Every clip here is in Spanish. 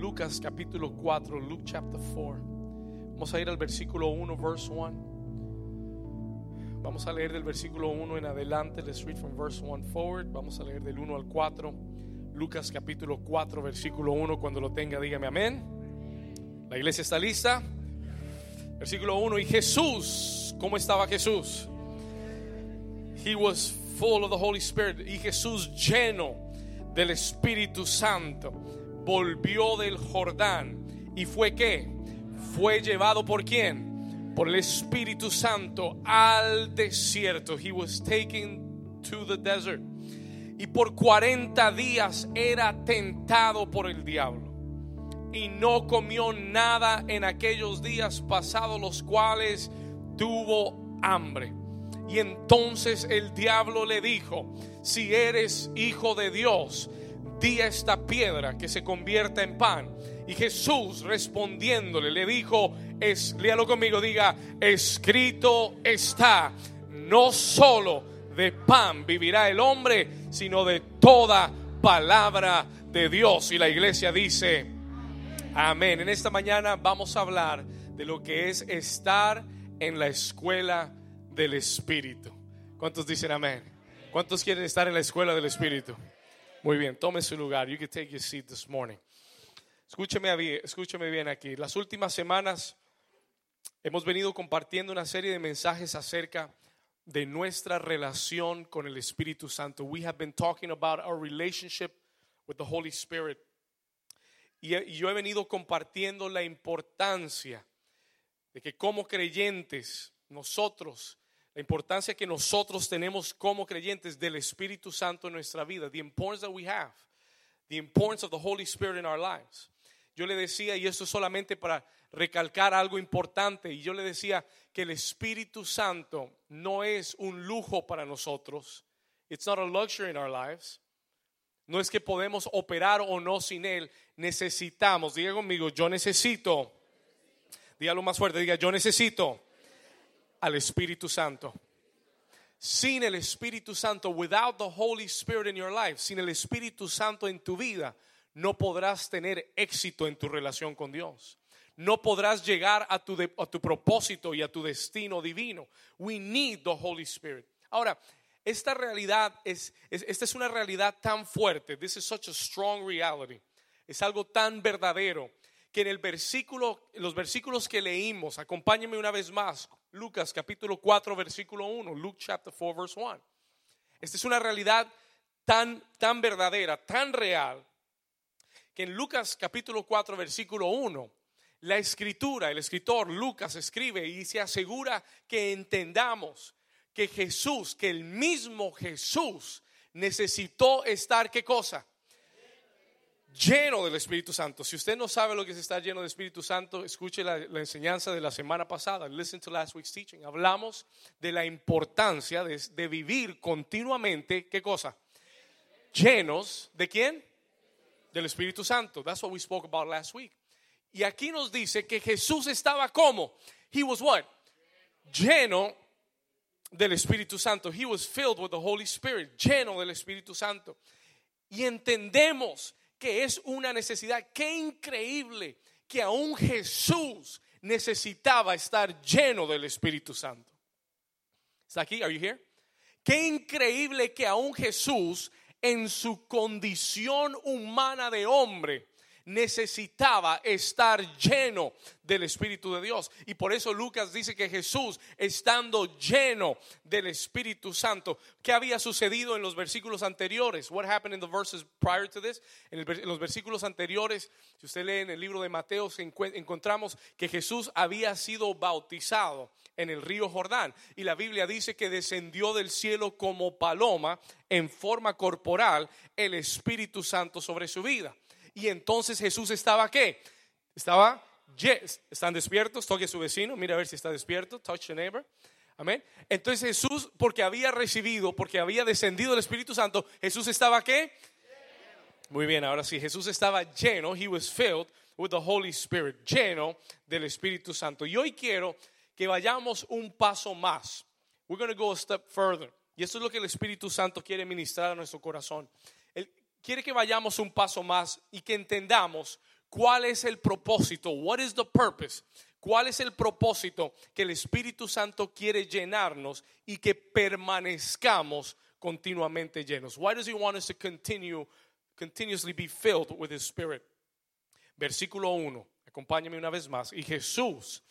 Lucas capítulo 4, Luke chapter 4. Vamos a ir al versículo 1, verse 1. Vamos a leer del versículo 1 en adelante. Let's read from verse 1 forward. Vamos a leer del 1 al 4. Lucas capítulo 4, versículo 1. Cuando lo tenga, dígame amén. La iglesia está lista. Versículo 1. Y Jesús, ¿cómo estaba Jesús? He was full of the Holy Spirit. Y Jesús lleno del Espíritu Santo volvió del Jordán. ¿Y fue qué? Fue llevado por quién? Por el Espíritu Santo al desierto. He was taken to the desert. Y por 40 días era tentado por el diablo. Y no comió nada en aquellos días pasados, los cuales tuvo hambre. Y entonces el diablo le dijo, si eres hijo de Dios, di esta piedra que se convierta en pan. Y Jesús respondiéndole le dijo, es, léalo conmigo, diga, escrito está, no solo de pan vivirá el hombre, sino de toda palabra de Dios. Y la iglesia dice, amén. En esta mañana vamos a hablar de lo que es estar en la escuela del Espíritu. ¿Cuántos dicen amén? ¿Cuántos quieren estar en la escuela del Espíritu? Muy bien, tome su lugar. You can take your seat this morning. Escúcheme escúcheme bien aquí. Las últimas semanas hemos venido compartiendo una serie de mensajes acerca de nuestra relación con el Espíritu Santo. We have been talking about our relationship with the Holy Spirit. Y yo he venido compartiendo la importancia de que como creyentes, nosotros, la importancia que nosotros tenemos como creyentes del Espíritu Santo en nuestra vida, the importance that we have, the importance of the Holy Spirit in our lives. Yo le decía, y esto es solamente para recalcar algo importante, y yo le decía que el Espíritu Santo no es un lujo para nosotros. It's not a luxury in our lives. No es que podemos operar o no sin Él. Necesitamos, diga conmigo, yo necesito. Dígalo más fuerte, diga, yo necesito al Espíritu Santo. Sin el Espíritu Santo, without the Holy Spirit in your life, sin el Espíritu Santo en tu vida, no podrás tener éxito en tu relación con Dios. No podrás llegar a tu, de, a tu propósito y a tu destino divino. We need the Holy Spirit. Ahora, esta realidad es, es, esta es una realidad tan fuerte. This is such a strong reality. Es algo tan verdadero que en el versículo, los versículos que leímos, acompáñenme una vez más, Lucas capítulo 4, versículo 1, Luke chapter 4, verse 1. Esta es una realidad tan, tan verdadera, tan real, que en Lucas capítulo 4, versículo 1, la escritura, el escritor Lucas escribe y se asegura que entendamos que Jesús, que el mismo Jesús necesitó estar, ¿qué cosa? Lleno del Espíritu Santo. Si usted no sabe lo que es estar lleno del Espíritu Santo, escuche la, enseñanza de la semana pasada. Listen to last week's teaching. Hablamos de la importancia de, de vivir continuamente, ¿qué cosa? Llenos de quién? Del Espíritu Santo. That's what we spoke about last week. Y aquí nos dice que Jesús estaba como? He was what? Lleno del Espíritu Santo. He was filled with the Holy Spirit. Lleno del Espíritu Santo. Y entendemos que es una necesidad. Qué increíble que aún Jesús necesitaba estar lleno del Espíritu Santo. ¿Está aquí? Are you here? Qué increíble que aún Jesús en su condición humana de hombre necesitaba estar lleno del Espíritu de Dios. Y por eso Lucas dice que Jesús, estando lleno del Espíritu Santo, ¿qué había sucedido en los versículos anteriores? What happened in the verses prior to this? En, en los versículos anteriores, si usted lee en el libro de Mateo, encontramos que Jesús había sido bautizado en el río Jordán. Y la Biblia dice que descendió del cielo como paloma en forma corporal el Espíritu Santo sobre su vida. Y entonces Jesús estaba qué? Estaba, yes. ¿están despiertos? Toque a su vecino, mira a ver si está despierto. Touch the neighbor. Amén. Entonces Jesús, porque había recibido, porque había descendido el Espíritu Santo, Jesús estaba qué? Muy bien, ahora sí, Jesús estaba lleno, he was filled with the Holy Spirit, lleno del Espíritu Santo. Y hoy quiero que vayamos un paso más. We're going to go a step further. Y esto es lo que el Espíritu Santo quiere ministrar a nuestro corazón quiere que vayamos un paso más y que entendamos ¿Cuál es el propósito? What is the purpose? ¿Cuál es el propósito que el Espíritu Santo quiere llenarnos y que permanezcamos continuamente llenos? Why does he want us to continue continuously be filled with his spirit? Versículo 1. Acompáñame una vez más. Y Jesús,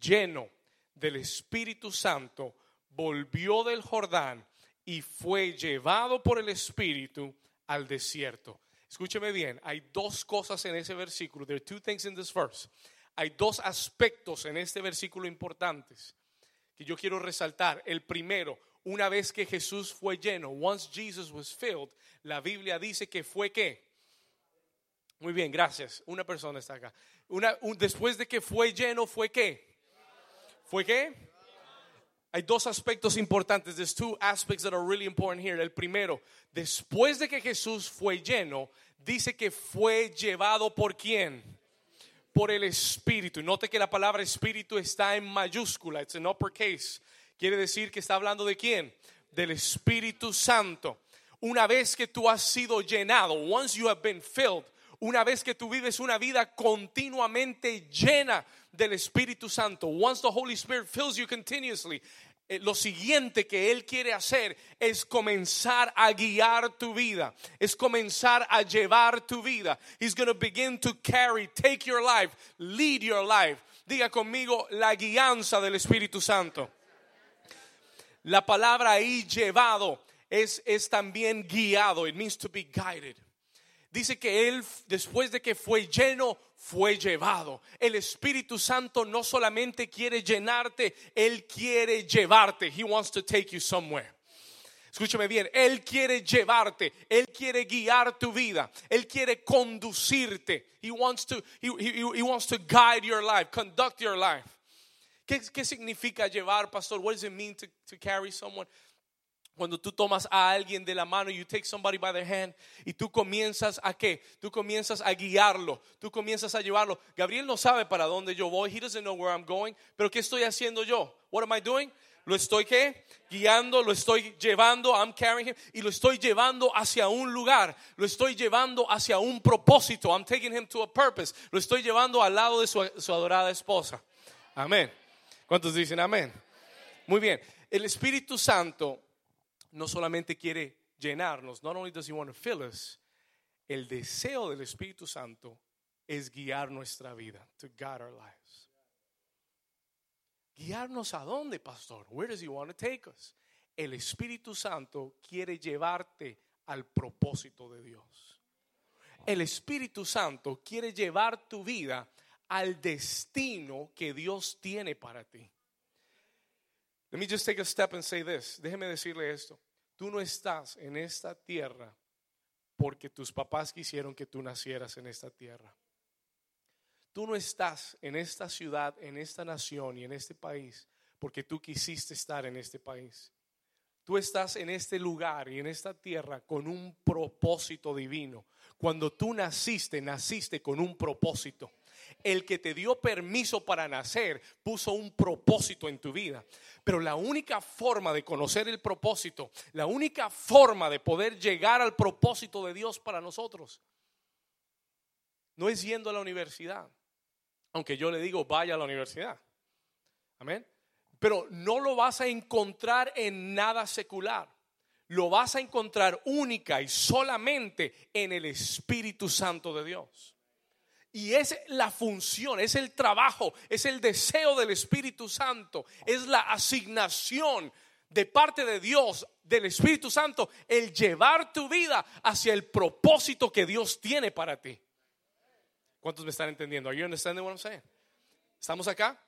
lleno del Espíritu Santo, volvió del Jordán y fue llevado por el Espíritu al desierto. Escúcheme bien, hay dos cosas en ese versículo. There are two things in this verse. Hay dos aspectos en este versículo importantes que yo quiero resaltar. El primero, una vez que Jesús fue lleno, once Jesus was filled, la Biblia dice que fue qué? Muy bien, gracias. Una persona está acá. Una, después de que fue lleno, ¿fue qué? ¿Fue qué? Hay dos aspectos importantes. There's two aspects that are really important here. El primero, después de que Jesús fue lleno, dice que fue llevado por quién? Por el Espíritu. Note que la palabra Espíritu está en mayúscula. It's an uppercase. Quiere decir que está hablando de quién? Del Espíritu Santo. Una vez que tú has sido llenado, once you have been filled, una vez que tú vives una vida continuamente llena del Espíritu Santo, once the Holy Spirit fills you continuously, eh, lo siguiente que Él quiere hacer es comenzar a guiar tu vida, es comenzar a llevar tu vida. He's going to begin to carry, take your life, lead your life. Diga conmigo la guianza del Espíritu Santo. La palabra ahí llevado es, es también guiado. It means to be guided dice que él después de que fue lleno, fue llevado. El Espíritu Santo no solamente quiere llenarte, Él quiere llevarte. He wants to take you somewhere. Escúchame bien, Él quiere llevarte, Él quiere guiar tu vida, Él quiere conducirte. He wants to, he, wants to guide your life, conduct your life. ¿Qué, ¿Qué, significa llevar, pastor? What does it mean to carry someone? Cuando tú tomas a alguien de la mano, you take somebody by the hand y tú comienzas a qué? Tú comienzas a guiarlo, tú comienzas a llevarlo. Gabriel no sabe para dónde yo voy, he doesn't know where I'm going, pero ¿qué estoy haciendo yo? What am I doing? Lo estoy qué? Guiando, lo estoy llevando, I'm carrying him y lo estoy llevando hacia un lugar, lo estoy llevando hacia un propósito. I'm taking him to a purpose. Lo estoy llevando al lado de su, su adorada esposa. Amén. ¿Cuántos dicen amén? Muy bien. El Espíritu Santo no solamente quiere llenarnos, not only does he want to fill us, el deseo del Espíritu Santo es guiar nuestra vida, to guide our lives. Guiarnos a dónde, pastor? Where does he want to take us? El Espíritu Santo quiere llevarte al propósito de Dios. El Espíritu Santo quiere llevar tu vida al destino que Dios tiene para ti. Let me just take a step and say this. Déjeme decirle esto. Tú no estás en esta tierra porque tus papás quisieron que tú nacieras en esta tierra. Tú no estás en esta ciudad, en esta nación y en este país porque tú quisiste estar en este país. Tú estás en este lugar y en esta tierra con un propósito divino. Cuando tú naciste, naciste con un propósito el que te dio permiso para nacer puso un propósito en tu vida. Pero la única forma de conocer el propósito, la única forma de poder llegar al propósito de Dios para nosotros, no es yendo a la universidad. Aunque yo le digo, vaya a la universidad. Amén. Pero no lo vas a encontrar en nada secular. Lo vas a encontrar única y solamente en el Espíritu Santo de Dios. Y es la función, es el trabajo, es el deseo del Espíritu Santo, es la asignación de parte de Dios, del Espíritu Santo, el llevar tu vida hacia el propósito que Dios tiene para ti. ¿Cuántos me están entendiendo? Are you understanding what I'm saying? ¿Estamos acá?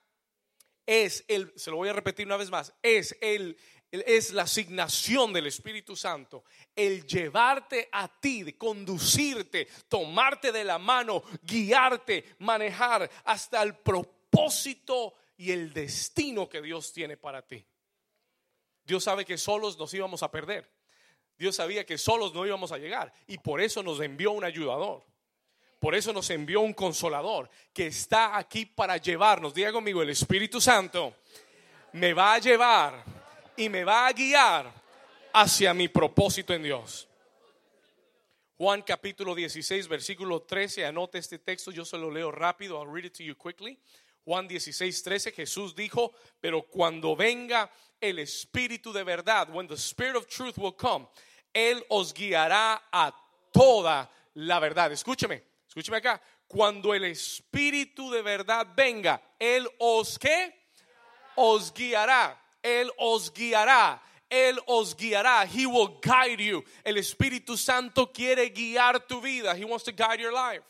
Es el, se lo voy a repetir una vez más, es el, es la asignación del Espíritu Santo, el llevarte a ti, conducirte, tomarte de la mano, guiarte, manejar hasta el propósito y el destino que Dios tiene para ti. Dios sabe que solos nos íbamos a perder. Dios sabía que solos no íbamos a llegar y por eso nos envió un ayudador. Por eso nos envió un consolador que está aquí para llevarnos. Diga conmigo, el Espíritu Santo me va a llevar y me va a guiar hacia mi propósito en Dios. Juan capítulo 16, versículo 13. Anote este texto, yo se lo leo rápido. I'll read it to you quickly. Juan 16, 13. Jesús dijo, pero cuando venga el Espíritu de verdad, when the Spirit of truth will come, Él os guiará a toda la verdad. Escúcheme, escúcheme acá. Cuando el Espíritu de verdad venga, Él os qué? Os guiará. Él os guiará. Él os guiará. He will guide you. El Espíritu Santo quiere guiar tu vida. He wants to guide your life.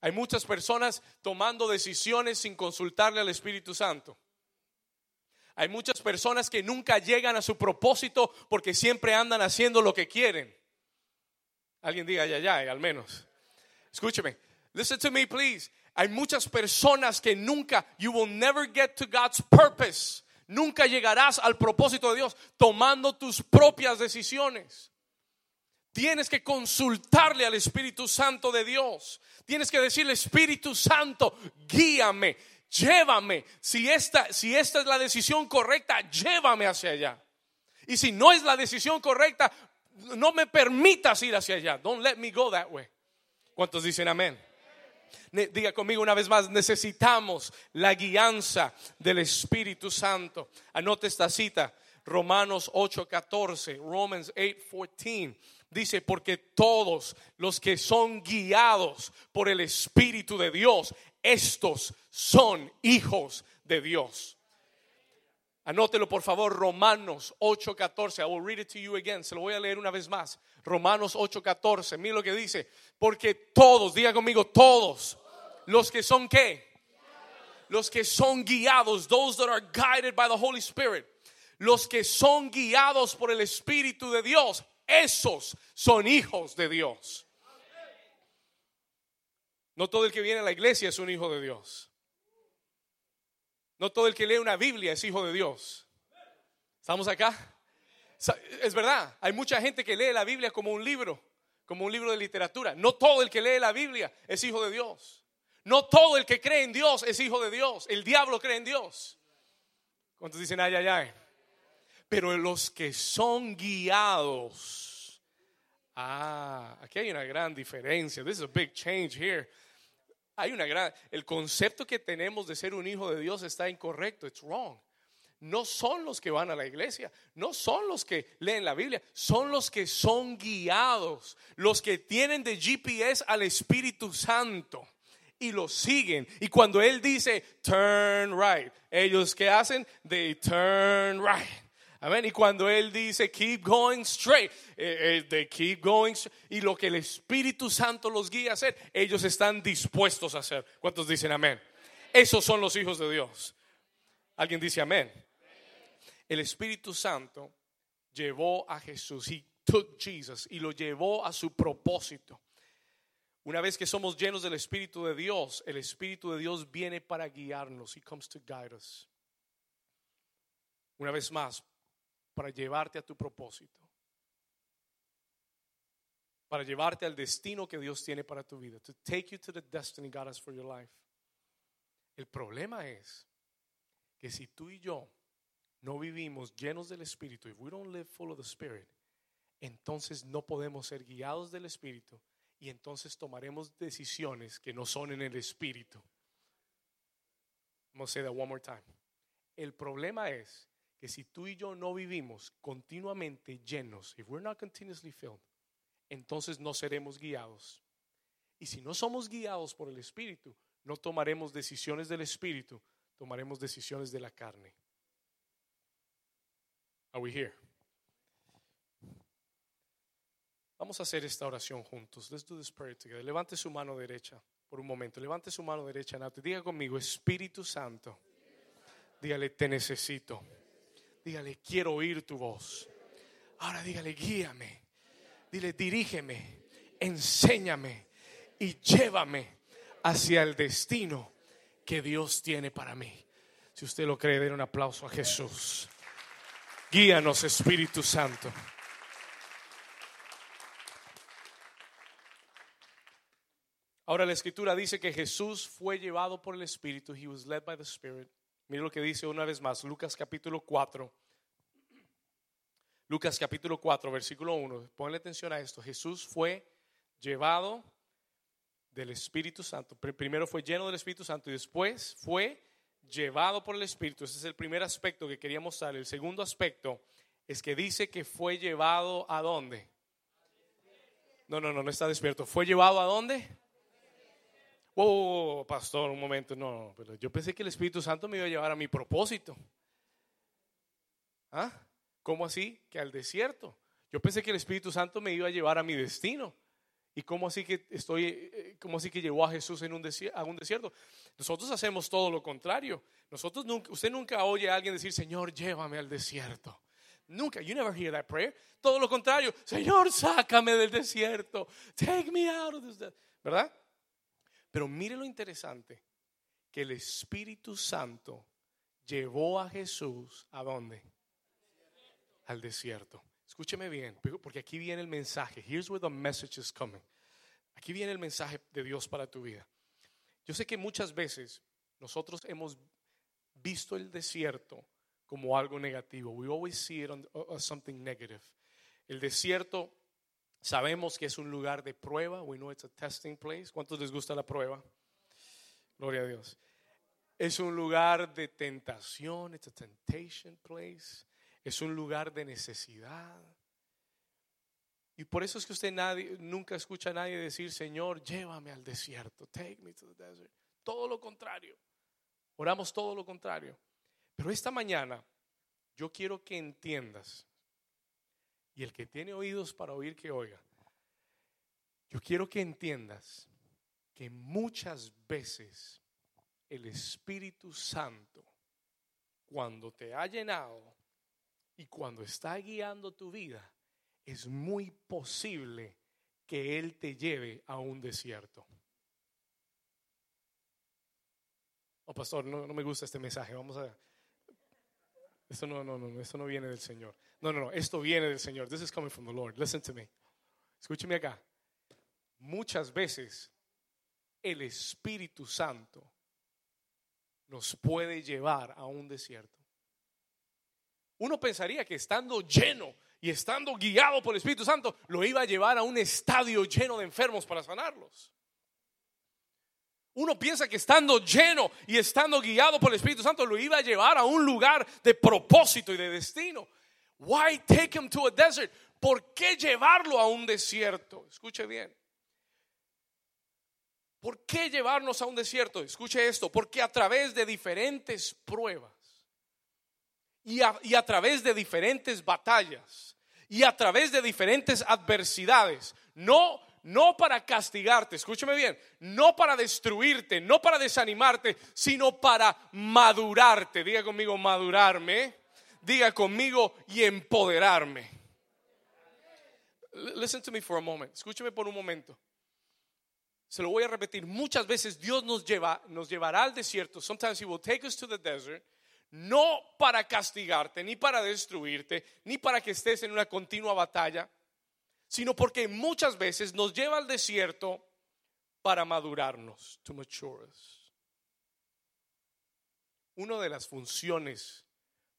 Hay muchas personas tomando decisiones sin consultarle al Espíritu Santo. Hay muchas personas que nunca llegan a su propósito porque siempre andan haciendo lo que quieren. Alguien diga ya, ya, al menos. Escúcheme. Listen to me, please. Hay muchas personas que nunca, you will never get to God's purpose Nunca llegarás al propósito de Dios tomando tus propias decisiones. Tienes que consultarle al Espíritu Santo de Dios. Tienes que decirle, Espíritu Santo, guíame, llévame. Si esta, si esta es la decisión correcta, llévame hacia allá. Y si no es la decisión correcta, no me permitas ir hacia allá. Don't let me go that way. ¿Cuántos dicen amén? Diga conmigo una vez más, necesitamos la guianza del Espíritu Santo. Anote esta cita, Romanos 8:14, Romans 8:14. Dice, porque todos los que son guiados por el Espíritu de Dios, estos son hijos de Dios. Anótelo por favor, Romanos 8:14. I will read it to you again. Se lo voy a leer una vez más. Romanos 8:14. Mira lo que dice. Porque todos, diga conmigo, todos los que son qué? Los que son guiados, those that are guided by the Holy Spirit. Los que son guiados por el Espíritu de Dios, esos son hijos de Dios. No todo el que viene a la iglesia es un hijo de Dios. No todo el que lee una Biblia es hijo de Dios. ¿Estamos acá? Es verdad, hay mucha gente que lee la Biblia como un libro, como un libro de literatura. No todo el que lee la Biblia es hijo de Dios. No todo el que cree en Dios es hijo de Dios. El diablo cree en Dios. ¿Cuántos dicen ay, ay, ay? Pero los que son guiados. Ah, aquí hay una gran diferencia. This is a big change here. Hay una gran. El concepto que tenemos de ser un hijo de Dios está incorrecto. It's wrong. No son los que van a la iglesia, no son los que leen la Biblia, son los que son guiados, los que tienen de GPS al Espíritu Santo y lo siguen. Y cuando Él dice, turn right, ellos que hacen? They turn right. Amén. Y cuando Él dice, keep going straight, eh, eh, keep going Y lo que el Espíritu Santo los guía a hacer, ellos están dispuestos a hacer. ¿Cuántos dicen amén? Esos son los hijos de Dios. ¿Alguien dice amén? El Espíritu Santo llevó a Jesús. He took Jesus y lo llevó a su propósito. Una vez que somos llenos del Espíritu de Dios, el Espíritu de Dios viene para guiarnos. He comes to guide us. Una vez más, para llevarte a tu propósito. Para llevarte al destino que Dios tiene para tu vida. To take you to the destiny God has for your life. El problema es que si tú y yo no vivimos llenos del Espíritu, if we don't live full of the Spirit, entonces no podemos ser guiados del Espíritu y entonces tomaremos decisiones que no son en el espíritu. Say that one more time. El problema es que si tú y yo no vivimos continuamente llenos, if we're not continuously filled, entonces no seremos guiados. Y si no somos guiados por el espíritu, no tomaremos decisiones del espíritu, tomaremos decisiones de la carne. Are we here? Vamos a hacer esta oración juntos. Let's do this prayer together. Levante su mano derecha por un momento. Levante su mano derecha en Diga conmigo, Espíritu Santo. Dígale, te necesito. Dígale, quiero oír tu voz. Ahora dígale, guíame. Dile, dirígeme, enséñame y llévame hacia el destino que Dios tiene para mí. Si usted lo cree, den un aplauso a Jesús. Guíanos, Espíritu Santo. Ahora la escritura dice que Jesús fue llevado por el Espíritu. He was led by the Spirit. Mira lo que dice una vez más, Lucas capítulo 4, Lucas capítulo 4, versículo 1. Ponle atención a esto. Jesús fue llevado del Espíritu Santo. Primero fue lleno del Espíritu Santo y después fue llevado por el Espíritu. Ese es el primer aspecto que quería mostrar. El segundo aspecto es que dice que fue llevado a dónde. No, no, no, no está despierto. ¿Fue llevado a dónde? Oh, pastor, un momento. No, pero yo pensé que el Espíritu Santo me iba a llevar a mi propósito. ¿Ah? ¿Cómo así? Que al desierto. Yo pensé que el Espíritu Santo me iba a llevar a mi destino. ¿Y cómo así que estoy, eh, cómo así que llevó a Jesús en un a un desierto? Nosotros hacemos todo lo contrario. Nosotros nunca, usted nunca oye a alguien decir, Señor, llévame al desierto. Nunca, you never hear that prayer. Todo lo contrario, Señor, sácame del desierto. Take me out of this. ¿Verdad? Pero mire lo interesante, que el Espíritu Santo llevó a Jesús a dónde? al desierto. Escúcheme bien, porque aquí viene el mensaje. Here's where the message is coming. Aquí viene el mensaje de Dios para tu vida. Yo sé que muchas veces nosotros hemos visto el desierto como algo negativo. We always see it as something negative. El desierto sabemos que es un lugar de prueba. We know it's a testing place. ¿Cuántos les gusta la prueba? Gloria a Dios. Es un lugar de tentación. It's a temptation place es un lugar de necesidad. Y por eso es que usted nadie, nunca escucha a nadie decir, Señor, llévame al desierto, take me to the desert. Todo lo contrario. Oramos todo lo contrario. Pero esta mañana yo quiero que entiendas, y el que tiene oídos para oír, que oiga. Yo quiero que entiendas que muchas veces el Espíritu Santo, cuando te ha llenado, y cuando está guiando tu vida, es muy posible que Él te lleve a un desierto. Oh, pastor, no, me gusta este mensaje. Vamos a. Esto no, no, no, esto no viene del Señor. No, no, no, esto viene del Señor. This is coming from the Lord. Listen to me. Escúcheme acá. Muchas veces el Espíritu Santo nos puede llevar a un desierto. Uno pensaría que estando lleno y estando guiado por el Espíritu Santo, lo iba a llevar a un estadio lleno de enfermos para sanarlos. Uno piensa que estando lleno y estando guiado por el Espíritu Santo lo iba a llevar a un lugar de propósito y de destino. Why take him to a desert? ¿Por qué llevarlo a un desierto? Escuche bien. ¿Por qué llevarnos a un desierto? Escuche esto, porque a través de diferentes pruebas y a, través de diferentes batallas y a través de diferentes adversidades. No no para castigarte, escúchame bien, no para destruirte, no para desanimarte, sino para madurarte. Diga conmigo madurarme, diga conmigo y empoderarme. Listen to me for a moment. Escúchame por un momento. Se lo voy a repetir. Muchas veces Dios nos lleva, nos llevará al desierto. Sometimes He will take us to the desert no para castigarte, ni para destruirte, ni para que estés en una continua batalla, sino porque muchas veces nos lleva al desierto para madurarnos, to mature us. Una de las funciones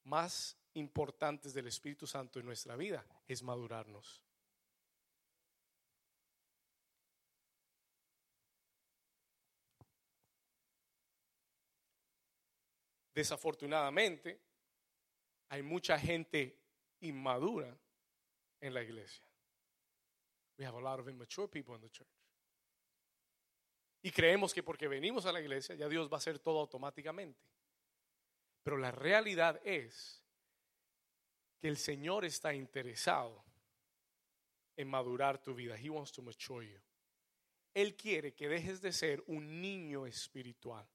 más importantes del Espíritu Santo en nuestra vida es madurarnos. Desafortunadamente, hay mucha gente inmadura en la iglesia. We have a lot of immature people in the church. Y creemos que porque venimos a la iglesia ya Dios va a hacer todo automáticamente. Pero la realidad es que el Señor está interesado en madurar tu vida. He wants to mature you. Él quiere que dejes de ser un niño espiritual.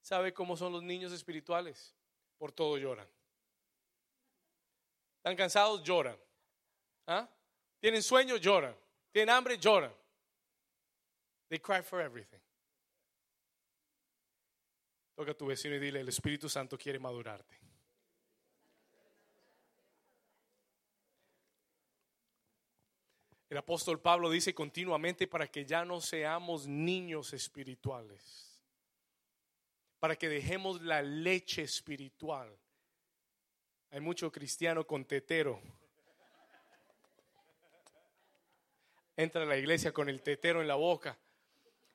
¿Sabe cómo son los niños espirituales? Por todo lloran. ¿Están cansados? Lloran. ¿Ah? ¿Tienen sueño? Lloran. ¿Tienen hambre? Lloran. They cry for everything. Toca a tu vecino y dile, el Espíritu Santo quiere madurarte. El apóstol Pablo dice continuamente para que ya no seamos niños espirituales, para que dejemos la leche espiritual. Hay mucho cristiano con tetero. Entra a la iglesia con el tetero en la boca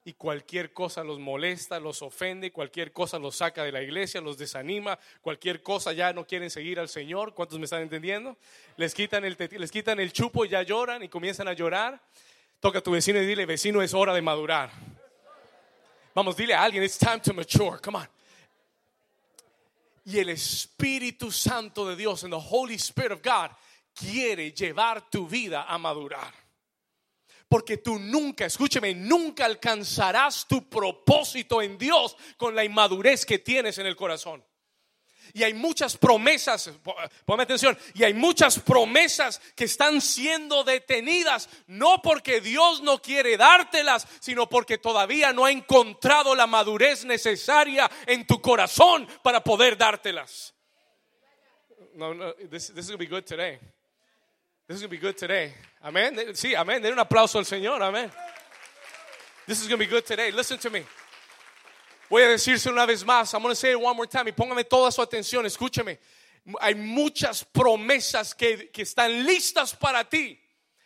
y cualquier cosa los molesta, los ofende, cualquier cosa los saca de la iglesia, los desanima, cualquier cosa ya no quieren seguir al Señor. ¿Cuántos me están entendiendo? Les quitan el, les quitan el chupo y ya lloran y comienzan a llorar. Toca a tu vecino y dile, vecino, es hora de madurar. Vamos, dile a alguien, it's time to mature. Come on. Y el Espíritu Santo de Dios, en the Holy Spirit of God, quiere llevar tu vida a madurar. Porque tú nunca, escúcheme, nunca alcanzarás tu propósito en Dios con la inmadurez que tienes en el corazón. Y hay muchas promesas, ponme atención, y hay muchas promesas que están siendo detenidas, no porque Dios no quiere dártelas, sino porque todavía no ha encontrado la madurez necesaria en tu corazón para poder dártelas. No, no, this, this is to be good today. This is to be good today. Amén. Sí, amén. Den un aplauso al Señor. Amén. This is going to be good today. Listen to me. Voy a decirse una vez más. I'm going to say it one more time. Y póngame toda su atención. Escúcheme. Hay muchas promesas que, que están listas para ti.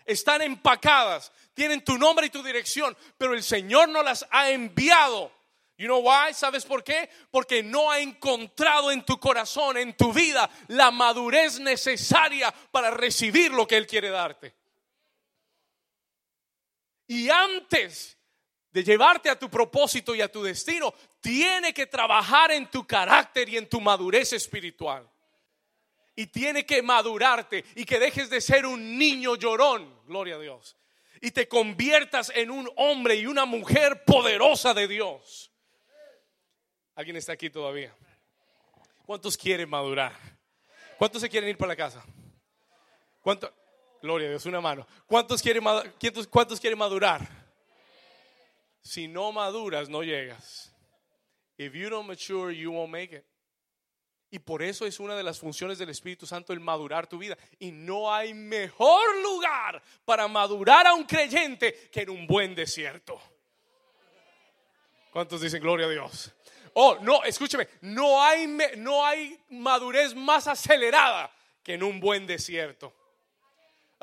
Están empacadas. Tienen tu nombre y tu dirección. Pero el Señor no las ha enviado You know why? ¿Sabes por qué? Porque no ha encontrado en tu corazón, en tu vida, la madurez necesaria para recibir lo que Él quiere darte. Y antes de llevarte a tu propósito y a tu destino, tiene que trabajar en tu carácter y en tu madurez espiritual. Y tiene que madurarte y que dejes de ser un niño llorón, gloria a Dios, y te conviertas en un hombre y una mujer poderosa de Dios. ¿Alguien está aquí todavía? ¿Cuántos quieren madurar? ¿Cuántos se quieren ir para la casa? ¿Cuánto? Gloria a Dios, una mano. ¿Cuántos quieren, cuántos quieren madurar? Si no maduras, no llegas. If you don't mature, you won't make it. Y por eso es una de las funciones del Espíritu Santo el madurar tu vida. Y no hay mejor lugar para madurar a un creyente que en un buen desierto. ¿Cuántos dicen gloria a Dios? Oh, no, escúcheme, no hay madurez más acelerada que en un buen desierto.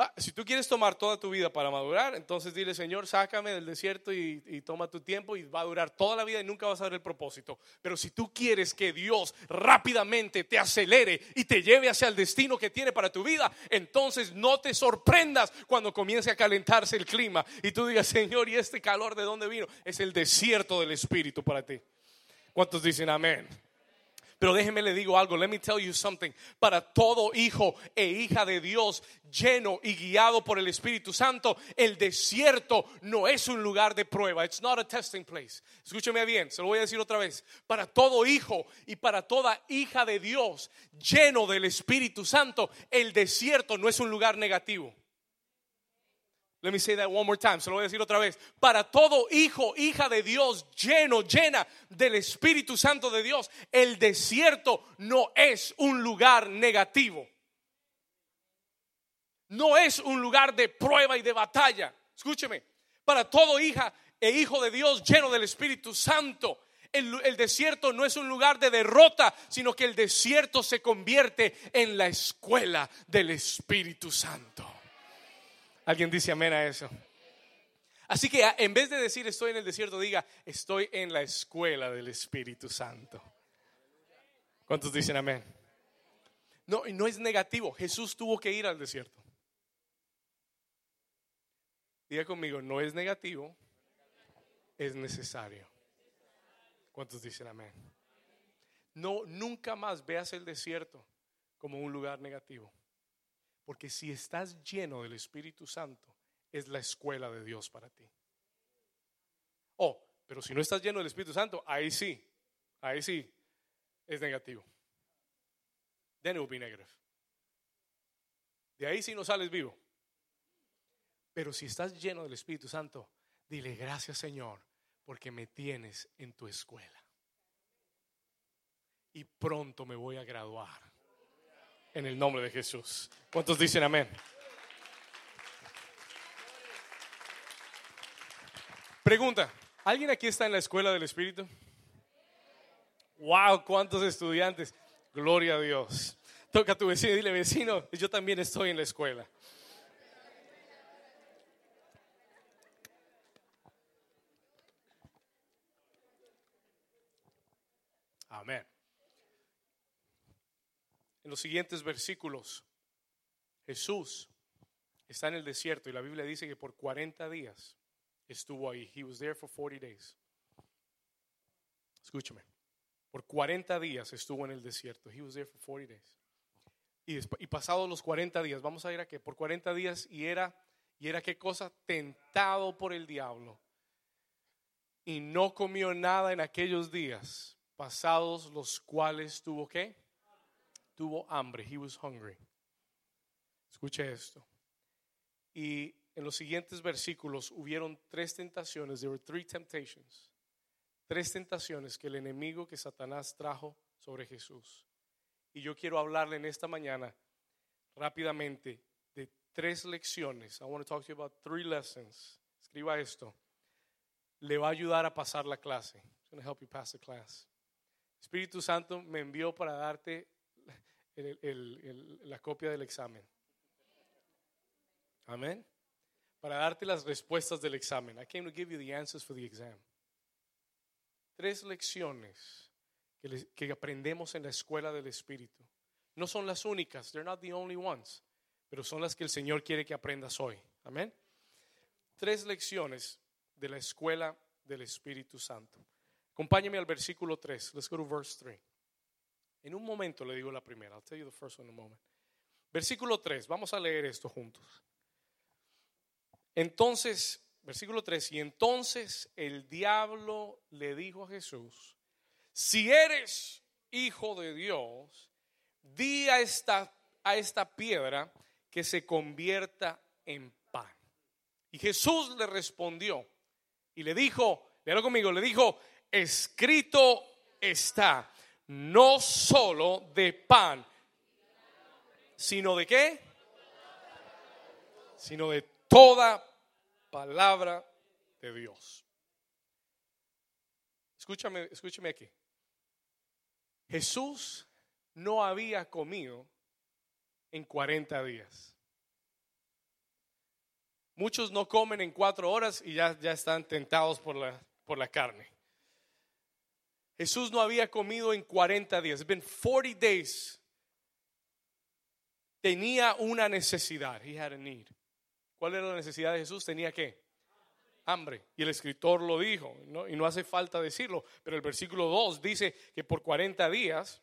Ah, si tú quieres tomar toda tu vida para madurar, entonces dile, Señor, sácame del desierto y, y, toma tu tiempo y va a durar toda la vida y nunca vas a ver el propósito. Pero si tú quieres que Dios rápidamente te acelere y te lleve hacia el destino que tiene para tu vida, entonces no te sorprendas cuando comience a calentarse el clima y tú digas, Señor, ¿y este calor de dónde vino? Es el desierto del Espíritu para ti. ¿Cuántos dicen amén? Pero déjeme le digo algo, let me tell you something. Para todo hijo e hija de Dios lleno y guiado por el Espíritu Santo, el desierto no es un lugar de prueba. It's not a testing place. Escúcheme bien, se lo voy a decir otra vez. Para todo hijo y para toda hija de Dios lleno del Espíritu Santo, el desierto no es un lugar negativo. Let me say that one more time, se lo voy a decir otra vez. Para todo hijo, hija de Dios, lleno, llena del Espíritu Santo de Dios, el desierto no es un lugar negativo. No es un lugar de prueba y de batalla. Escúcheme, para todo hija e hijo de Dios, lleno del Espíritu Santo, el, desierto no es un lugar de derrota, sino que el desierto se convierte en la escuela del Espíritu Santo. Alguien dice amén a eso. Así que en vez de decir estoy en el desierto, diga estoy en la escuela del Espíritu Santo. ¿Cuántos dicen amén? No, no es negativo. Jesús tuvo que ir al desierto. Diga conmigo, no es negativo, es necesario. ¿Cuántos dicen amén? No, nunca más veas el desierto como un lugar negativo. Porque si estás lleno del Espíritu Santo, es la escuela de Dios para ti. Oh, pero si no estás lleno del Espíritu Santo, ahí sí, ahí sí, es negativo. Then it will be negative. De ahí sí no sales vivo. Pero si estás lleno del Espíritu Santo, dile gracias Señor, porque me tienes en tu escuela. Y pronto me voy a graduar en el nombre de Jesús. ¿Cuántos dicen amén? Pregunta, ¿alguien aquí está en la escuela del Espíritu? ¡Wow! ¿Cuántos estudiantes? Gloria a Dios. Toca a tu vecino y dile, vecino, yo también estoy en la escuela. Amén. En los siguientes versículos, Jesús está en el desierto y la Biblia dice que por 40 días estuvo ahí. He was there for 40 days. Escúchame. Por 40 días estuvo en el desierto. He was there for 40 days. Y, y pasados los 40 días, vamos a ir a que por 40 días y era y era qué cosa tentado por el diablo. Y no comió nada en aquellos días pasados los cuales tuvo qué? Tuvo hambre. He was hungry. Escuche esto. Y en los siguientes versículos hubieron tres tentaciones. There were three temptations. Tres tentaciones que el enemigo que Satanás trajo sobre Jesús. Y yo quiero hablarle en esta mañana rápidamente de tres lecciones. I want to talk to you about three lessons. Escriba esto. Le va a ayudar a pasar la clase. It's going to help you pass the class. Espíritu Santo me envió para darte la copia del examen. Amén. Para darte las respuestas del examen. I came to give you the answers for the exam. Tres lecciones que, que aprendemos en la escuela del Espíritu. No son las únicas, they're not the only ones, pero son las que el Señor quiere que aprendas hoy. Amén. Tres lecciones de la escuela del Espíritu Santo. Acompáñame al versículo 3. Let's go to verse 3. En un momento le digo la primera. I'll tell you the first one in a moment. Versículo 3. Vamos a leer esto juntos. Entonces, versículo 3, y entonces el diablo le dijo a Jesús, si eres hijo de Dios, di a esta, a esta piedra que se convierta en pan. Y Jesús le respondió y le dijo, léalo conmigo, le dijo, escrito está, no solo de pan, sino de qué? Sino de toda palabra de Dios. Escúchame, escúchame aquí. Jesús no había comido en 40 días. Muchos no comen en cuatro horas y ya, ya están tentados por la, por la carne. Jesús no había comido en 40 días. It's been 40 days. Tenía una necesidad. He had a need. ¿Cuál era la necesidad de Jesús? Tenía que hambre. Y el escritor lo dijo, y no hace falta decirlo, pero el versículo 2 dice que por 40 días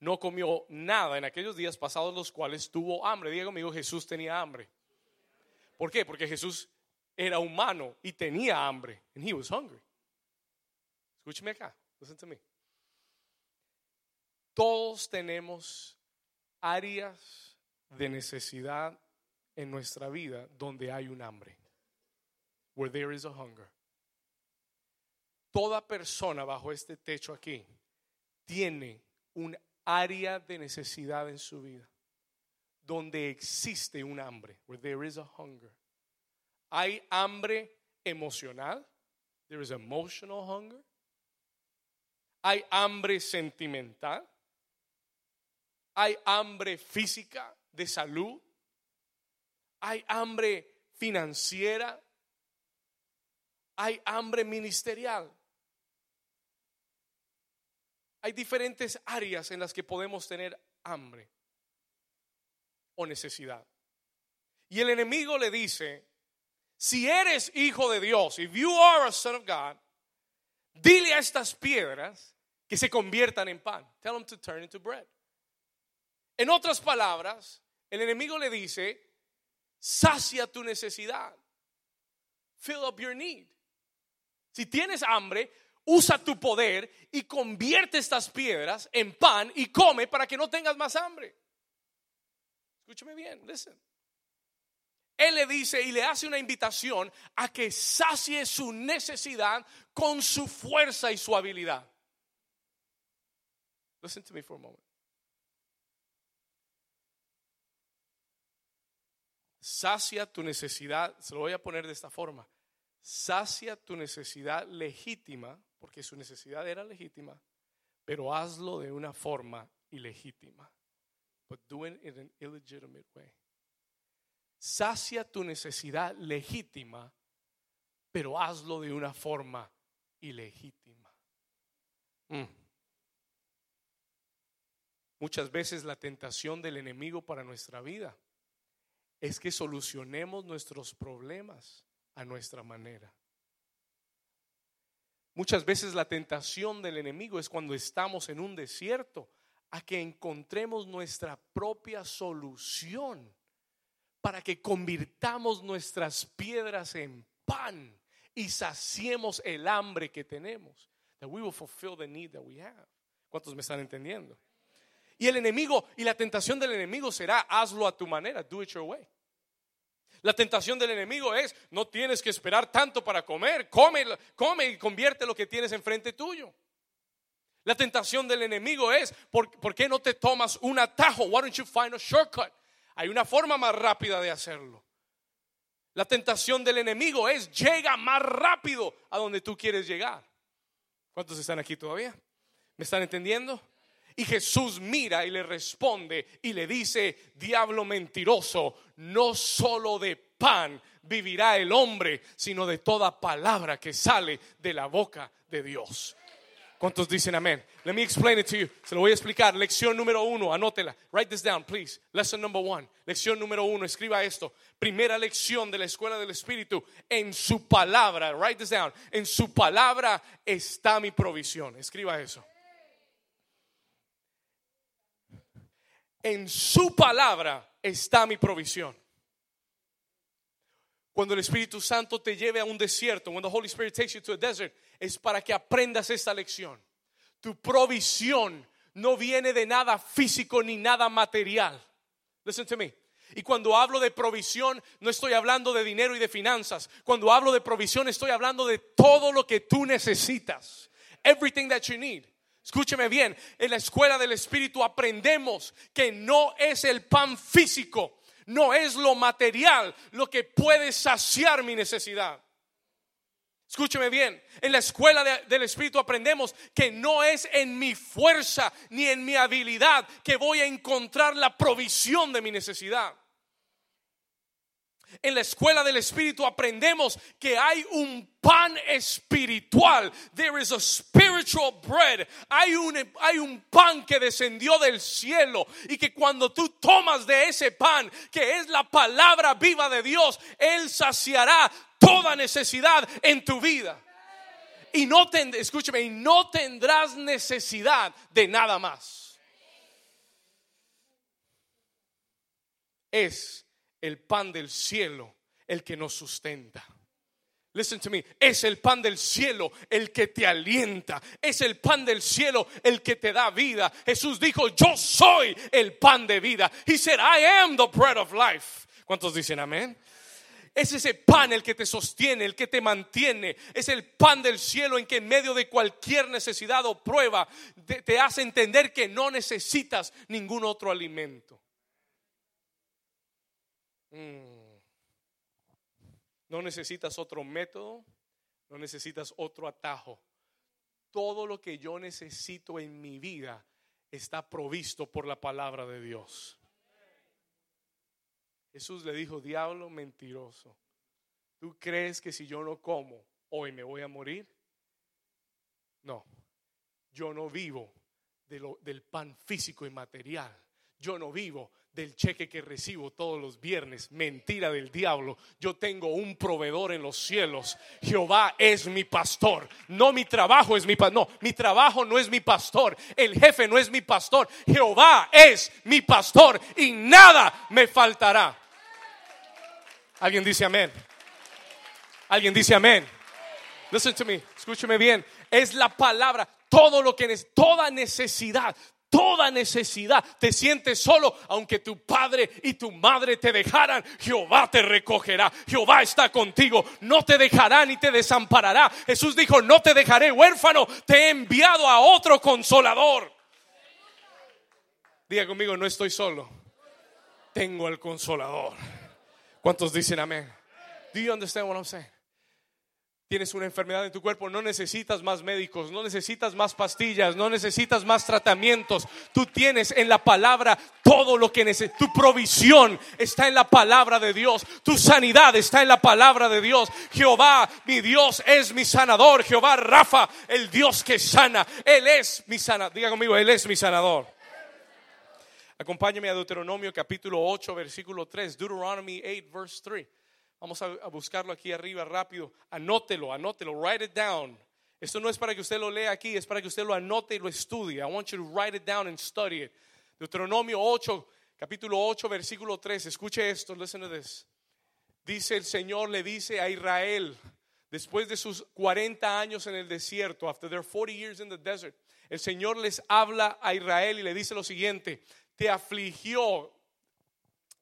no comió nada en aquellos días pasados los cuales tuvo hambre. Diga conmigo, Jesús tenía hambre. ¿Por qué? Porque Jesús era humano y tenía hambre. And he was hungry. Escúcheme acá. Listen to me. Todos tenemos áreas de necesidad en nuestra vida donde hay un hambre. Where there is a hunger. Toda persona bajo este techo aquí tiene un área de necesidad en su vida donde existe un hambre. Where there is a hunger. Hay hambre emocional. There is emotional hunger. Hay hambre sentimental. Hay hambre física de salud hay hambre financiera, hay hambre ministerial. Hay diferentes áreas en las que podemos tener hambre o necesidad. Y el enemigo le dice, si eres hijo de Dios, if you are a son of God, dile a estas piedras que se conviertan en pan. Tell them to turn into bread. En otras palabras, el enemigo le dice, sacia tu necesidad. Fill up your need. Si tienes hambre, usa tu poder y convierte estas piedras en pan y come para que no tengas más hambre. Escúchame bien, listen. Él le dice y le hace una invitación a que sacie su necesidad con su fuerza y su habilidad. Listen to me for a moment. sacia tu necesidad, se lo voy a poner de esta forma, sacia tu necesidad legítima, porque su necesidad era legítima, pero hazlo de una forma ilegítima. But do it in an illegitimate way. Sacia tu necesidad legítima, pero hazlo de una forma ilegítima. Mm. Muchas veces la tentación del enemigo para nuestra vida es que solucionemos nuestros problemas a nuestra manera. Muchas veces la tentación del enemigo es cuando estamos en un desierto a que encontremos nuestra propia solución para que convirtamos nuestras piedras en pan y saciemos el hambre que tenemos. That we will fulfill the need that we have. ¿Cuántos me están entendiendo? Y el enemigo y la tentación del enemigo será hazlo a tu manera, do it your way. La tentación del enemigo es no tienes que esperar tanto para comer, come, come y convierte lo que tienes enfrente tuyo. La tentación del enemigo es ¿por, ¿por qué no te tomas un atajo? Why don't you find a shortcut? Hay una forma más rápida de hacerlo. La tentación del enemigo es llega más rápido a donde tú quieres llegar. ¿Cuántos están aquí todavía? ¿Me están entendiendo? Y Jesús mira y le responde y le dice, diablo mentiroso, no solo de pan vivirá el hombre, sino de toda palabra que sale de la boca de Dios. ¿Cuántos dicen amén? Let me explain it to you. Se lo voy a explicar. Lección número uno, anótela. Write this down, please. Lesson number one. Lección número uno, escriba esto. Primera lección de la escuela del Espíritu. En su palabra, write this down. En su palabra está mi provisión. Escriba eso. En su palabra está mi provisión. Cuando el Espíritu Santo te lleve a un desierto, when the Holy Spirit takes you to a desert, es para que aprendas esta lección. Tu provisión no viene de nada físico ni nada material. Listen to me. Y cuando hablo de provisión, no estoy hablando de dinero y de finanzas. Cuando hablo de provisión, estoy hablando de todo lo que tú necesitas. Everything that you need. Escúcheme bien, en la escuela del Espíritu aprendemos que no es el pan físico no es lo material lo que puede saciar mi necesidad. Escúcheme bien, en la escuela del Espíritu aprendemos que no es en mi fuerza ni en mi habilidad que voy a encontrar la provisión de mi necesidad. En la escuela del Espíritu aprendemos que hay un pan espiritual. There is a spiritual bread. Hay un, hay un pan que descendió del cielo y que cuando tú tomas de ese pan, que es la palabra viva de Dios, Él saciará toda necesidad en tu vida. Y no, escúcheme, y no tendrás necesidad de nada más. Es el pan del cielo el que nos sustenta. Listen to me. Es el pan del cielo el que te alienta. Es el pan del cielo el que te da vida. Jesús dijo, yo soy el pan de vida. He said, I am the bread of life. ¿Cuántos dicen amén? Es ese pan el que te sostiene, el que te mantiene. Es el pan del cielo en que en medio de cualquier necesidad o prueba te, te hace entender que no necesitas ningún otro alimento. Mm. No necesitas otro método, no necesitas otro atajo. Todo lo que yo necesito en mi vida está provisto por la palabra de Dios. Jesús le dijo, diablo mentiroso, ¿tú crees que si yo no como, hoy me voy a morir? No, yo no vivo del pan físico y material. Yo no vivo del cheque que recibo todos los viernes. Mentira del diablo. Yo tengo un proveedor en los cielos. Jehová es mi pastor. No mi trabajo es mi pastor. No, mi trabajo no es mi pastor. El jefe no es mi pastor. Jehová es mi pastor y nada me faltará. Alguien dice amén. Alguien dice amén. Listen to me. Escúcheme bien. Es la palabra. Todo lo que es, toda necesidad, toda necesidad, te sientes solo, aunque tu padre y tu madre te dejaran, Jehová te recogerá, Jehová está contigo, no te dejará ni te desamparará. Jesús dijo, no te dejaré huérfano, te he enviado a otro consolador. Diga conmigo, no estoy solo, tengo el consolador. ¿Cuántos dicen amén? Do you understand what I'm saying? Tienes una enfermedad en tu cuerpo, no necesitas más médicos, no necesitas más pastillas, no necesitas más tratamientos. Tú tienes en la palabra todo lo que necesitas. Tu provisión está en la palabra de Dios. Tu sanidad está en la palabra de Dios. Jehová, mi Dios, es mi sanador. Jehová, Rafa, el Dios que sana. Él es mi sanador. Diga conmigo, Él es mi sanador. Acompáñame a Deuteronomio capítulo 8, versículo 3. Deuteronomy 8, verse 3. Vamos a, buscarlo aquí arriba rápido. Anótelo, anótelo, write it down. Esto no es para que usted lo lea aquí, es para que usted lo anote y lo estudie. I want you to write it down and study it. Deuteronomio 8, capítulo 8, versículo 3. Escuche esto, listen to this. Dice el Señor, le dice a Israel, después de sus 40 años en el desierto, after their 40 years in the desert, el Señor les habla a Israel y le dice lo siguiente, te afligió,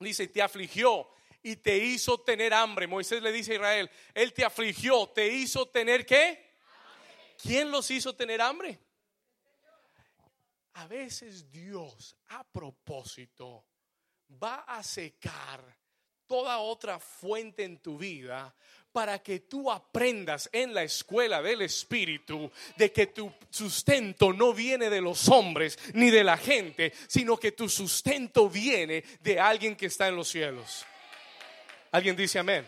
dice, te afligió y te hizo tener hambre. Moisés le dice a Israel, Él te afligió, te hizo tener qué? ¿Quién los hizo tener hambre? A veces Dios a propósito va a secar toda otra fuente en tu vida para que tú aprendas en la escuela del Espíritu de que tu sustento no viene de los hombres ni de la gente, sino que tu sustento viene de alguien que está en los cielos. ¿Alguien dice amén?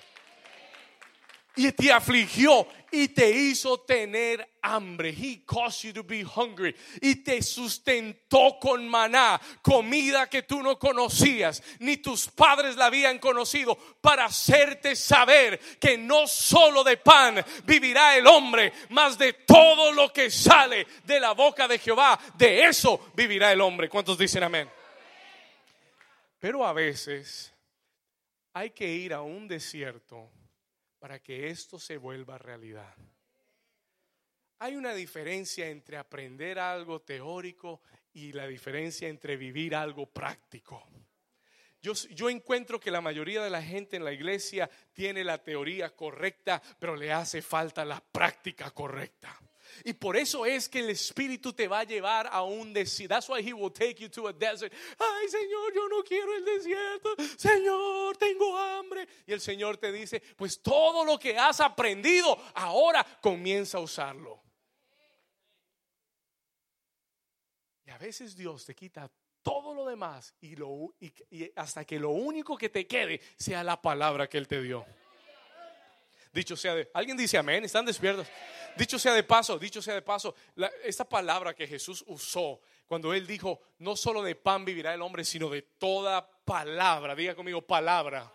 y te afligió y te hizo tener hambre. He caused you to be hungry. Y te sustentó con maná, comida que tú no conocías, ni tus padres la habían conocido, para hacerte saber que no solo de pan vivirá el hombre, mas de todo lo que sale de la boca de Jehová, de eso vivirá el hombre. ¿Cuántos dicen amén? Pero a veces hay que ir a un desierto para que esto se vuelva realidad. Hay una diferencia entre aprender algo teórico y la diferencia entre vivir algo práctico. Yo, encuentro que la mayoría de la gente en la iglesia tiene la teoría correcta, pero le hace falta la práctica correcta. Y por eso es que el Espíritu te va a llevar a un desierto. That's why he will take you to a desert. Ay, Señor, yo no quiero el desierto. Señor, tengo hambre. Y el Señor te dice, pues todo lo que has aprendido, ahora comienza a usarlo. Y a veces Dios te quita todo lo demás y, lo, y hasta que lo único que te quede sea la palabra que Él te dio. Dicho sea de, alguien dice amén, están despiertos. Dicho sea de paso, dicho sea de paso, esta palabra que Jesús usó cuando él dijo, no solo de pan vivirá el hombre, sino de toda palabra. Diga conmigo, palabra.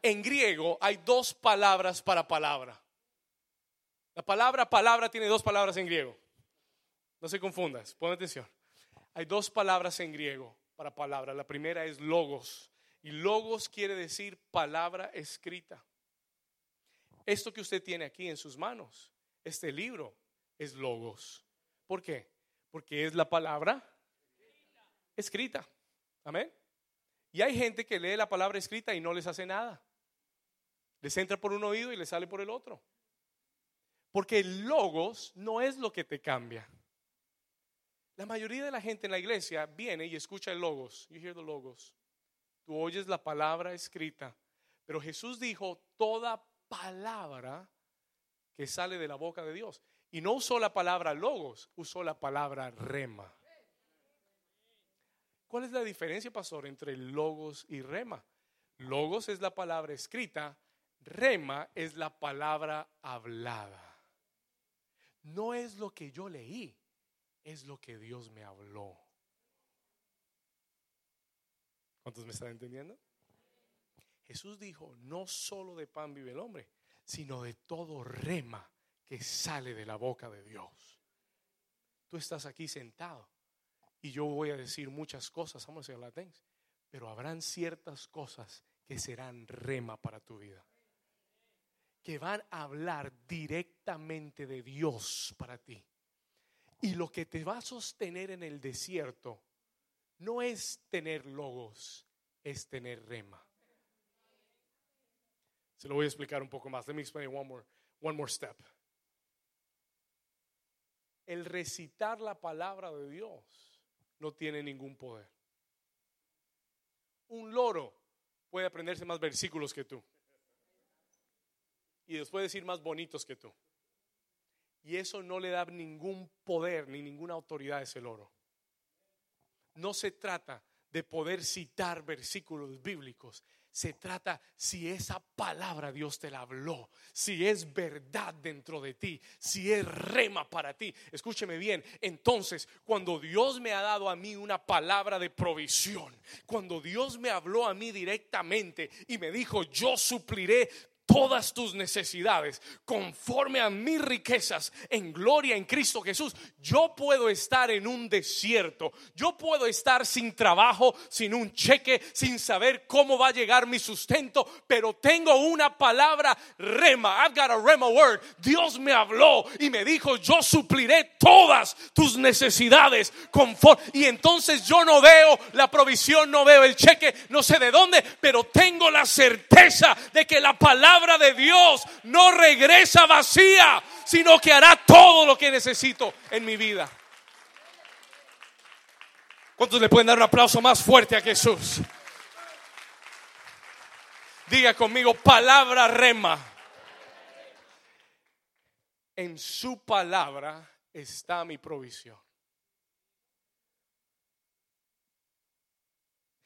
En griego hay dos palabras para palabra. La palabra palabra tiene dos palabras en griego. No se confundas, pon atención. Hay dos palabras en griego para palabra. La primera es logos. Y logos quiere decir palabra escrita. Esto que usted tiene aquí en sus manos, este libro, es logos. ¿Por qué? Porque es la palabra escrita. Amén. Y hay gente que lee la palabra escrita y no les hace nada. Les entra por un oído y les sale por el otro. Porque el logos no es lo que te cambia. La mayoría de la gente en la iglesia viene y escucha el logos. You hear the logos. Tú oyes la palabra escrita. Pero Jesús dijo, toda palabra que sale de la boca de Dios. Y no usó la palabra logos, usó la palabra rema. ¿Cuál es la diferencia, pastor, entre logos y rema? Logos es la palabra escrita, rema es la palabra hablada. No es lo que yo leí, es lo que Dios me habló. ¿Cuántos me están entendiendo? Jesús dijo, no solo de pan vive el hombre, sino de todo rema que sale de la boca de Dios. Tú estás aquí sentado y yo voy a decir muchas cosas, vamos a decir la pero habrán ciertas cosas que serán rema para tu vida. Que van a hablar directamente de Dios para ti. Y lo que te va a sostener en el desierto no es tener logos, es tener rema. Se lo voy a explicar un poco más. Let me explain one more, one more step. El recitar la palabra de Dios no tiene ningún poder. Un loro puede aprenderse más versículos que tú. Y después decir más bonitos que tú. Y eso no le da ningún poder ni ninguna autoridad a ese loro. No se trata de poder citar versículos bíblicos. Se trata si esa palabra Dios te la habló, si es verdad dentro de ti, si es rema para ti. Escúcheme bien, entonces cuando Dios me ha dado a mí una palabra de provisión, cuando Dios me habló a mí directamente y me dijo, yo supliré todas tus necesidades conforme a mis riquezas en gloria en Cristo Jesús. Yo puedo estar en un desierto, yo puedo estar sin trabajo, sin un cheque, sin saber cómo va a llegar mi sustento, pero tengo una palabra rema. I've got a rema word. Dios me habló y me dijo, yo supliré todas tus necesidades conforme. Y entonces yo no veo la provisión, no veo el cheque, no sé de dónde, pero tengo la certeza de que la palabra de Dios no regresa vacía, sino que hará todo lo que necesito en mi vida. ¿Cuántos le pueden dar un aplauso más fuerte a Jesús? Diga conmigo, palabra rema. En su palabra está mi provisión.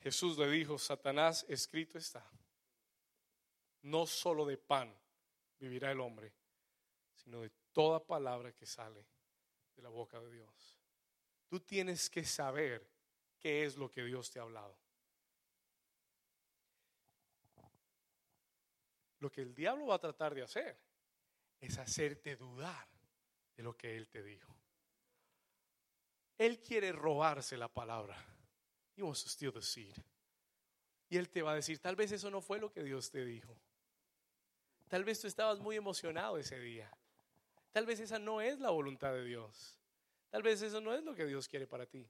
Jesús le dijo, Satanás, escrito está no solo de pan vivirá el hombre, sino de toda palabra que sale de la boca de Dios. Tú tienes que saber qué es lo que Dios te ha hablado. Lo que el diablo va a tratar de hacer es hacerte dudar de lo que él te dijo. Él quiere robarse la palabra. He wants steal the seed. Y él te va a decir, tal vez eso no fue lo que Dios te dijo. Tal vez tú estabas muy emocionado ese día. Tal vez esa no es la voluntad de Dios. Tal vez eso no es lo que Dios quiere para ti.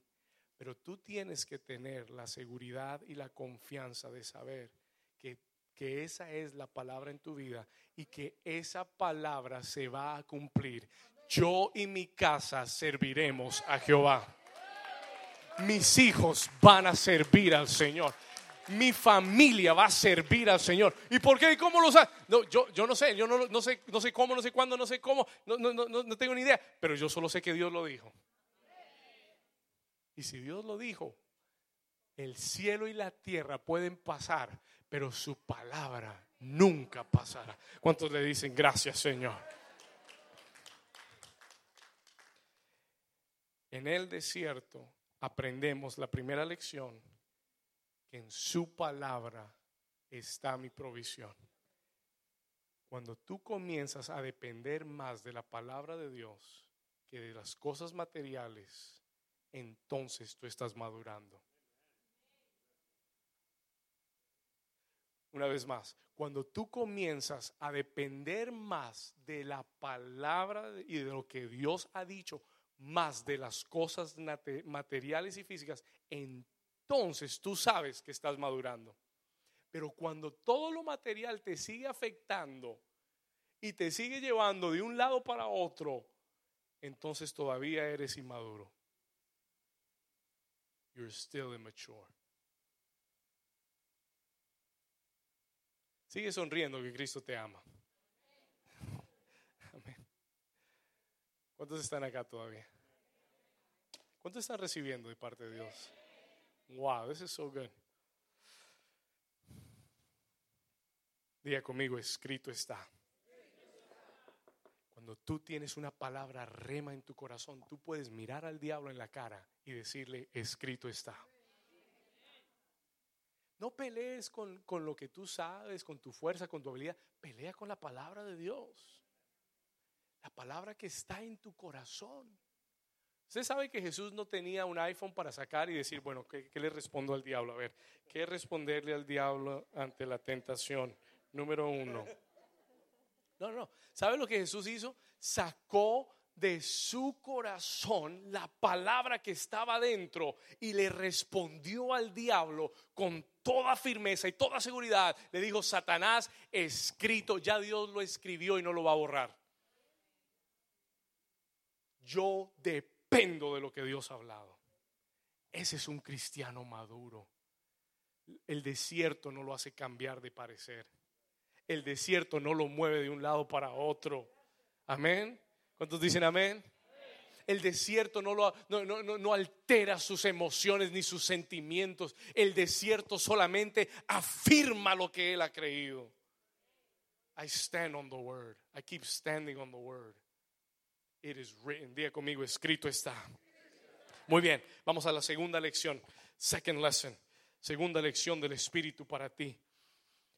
Pero tú tienes que tener la seguridad y la confianza de saber que, que esa es la palabra en tu vida y que esa palabra se va a cumplir. Yo y mi casa serviremos a Jehová. Mis hijos van a servir al Señor mi familia va a servir al Señor. ¿Y por qué? ¿Y cómo lo sabe? Yo, yo no sé, yo no, no, sé, no sé cómo, no sé cuándo, no sé cómo, no, no, no, no tengo ni idea, pero yo solo sé que Dios lo dijo. Y si Dios lo dijo, el cielo y la tierra pueden pasar, pero su palabra nunca pasará. ¿Cuántos le dicen gracias, Señor? En el desierto aprendemos la primera lección en su palabra está mi provisión. Cuando tú comienzas a depender más de la palabra de Dios que de las cosas materiales, entonces tú estás madurando. Una vez más, cuando tú comienzas a depender más de la palabra y de lo que Dios ha dicho, más de las cosas materiales y físicas, entonces entonces tú sabes que estás madurando. Pero cuando todo lo material te sigue afectando y te sigue llevando de un lado para otro, entonces todavía eres inmaduro. You're still immature. Sigue sonriendo que Cristo te ama. Amén. ¿Cuántos están acá todavía? ¿Cuántos están recibiendo de parte de Dios? Wow, this is so good. Diga conmigo, escrito está. Cuando tú tienes una palabra rema en tu corazón, tú puedes mirar al diablo en la cara y decirle, escrito está. No pelees con, con, lo que tú sabes, con tu fuerza, con tu habilidad. Pelea con la palabra de Dios. La palabra que está en tu corazón. Usted sabe que Jesús no tenía un iPhone para sacar y decir, bueno, ¿qué, le respondo al diablo? A ver, ¿qué responderle al diablo ante la tentación? Número uno. No, no. ¿Sabe lo que Jesús hizo? Sacó de su corazón la palabra que estaba dentro y le respondió al diablo con toda firmeza y toda seguridad. Le dijo, Satanás, escrito, ya Dios lo escribió y no lo va a borrar. Yo de dependo de lo que Dios ha hablado. Ese es un cristiano maduro. El desierto no lo hace cambiar de parecer. El desierto no lo mueve de un lado para otro. Amén. ¿Cuántos dicen amén? El desierto no, lo, no, altera sus emociones ni sus sentimientos. El desierto solamente afirma lo que él ha creído. I stand on the word. I keep standing on the word. It is written. Diga conmigo, escrito está. Muy bien, vamos a la segunda lección. Second lesson. Segunda lección del Espíritu para ti.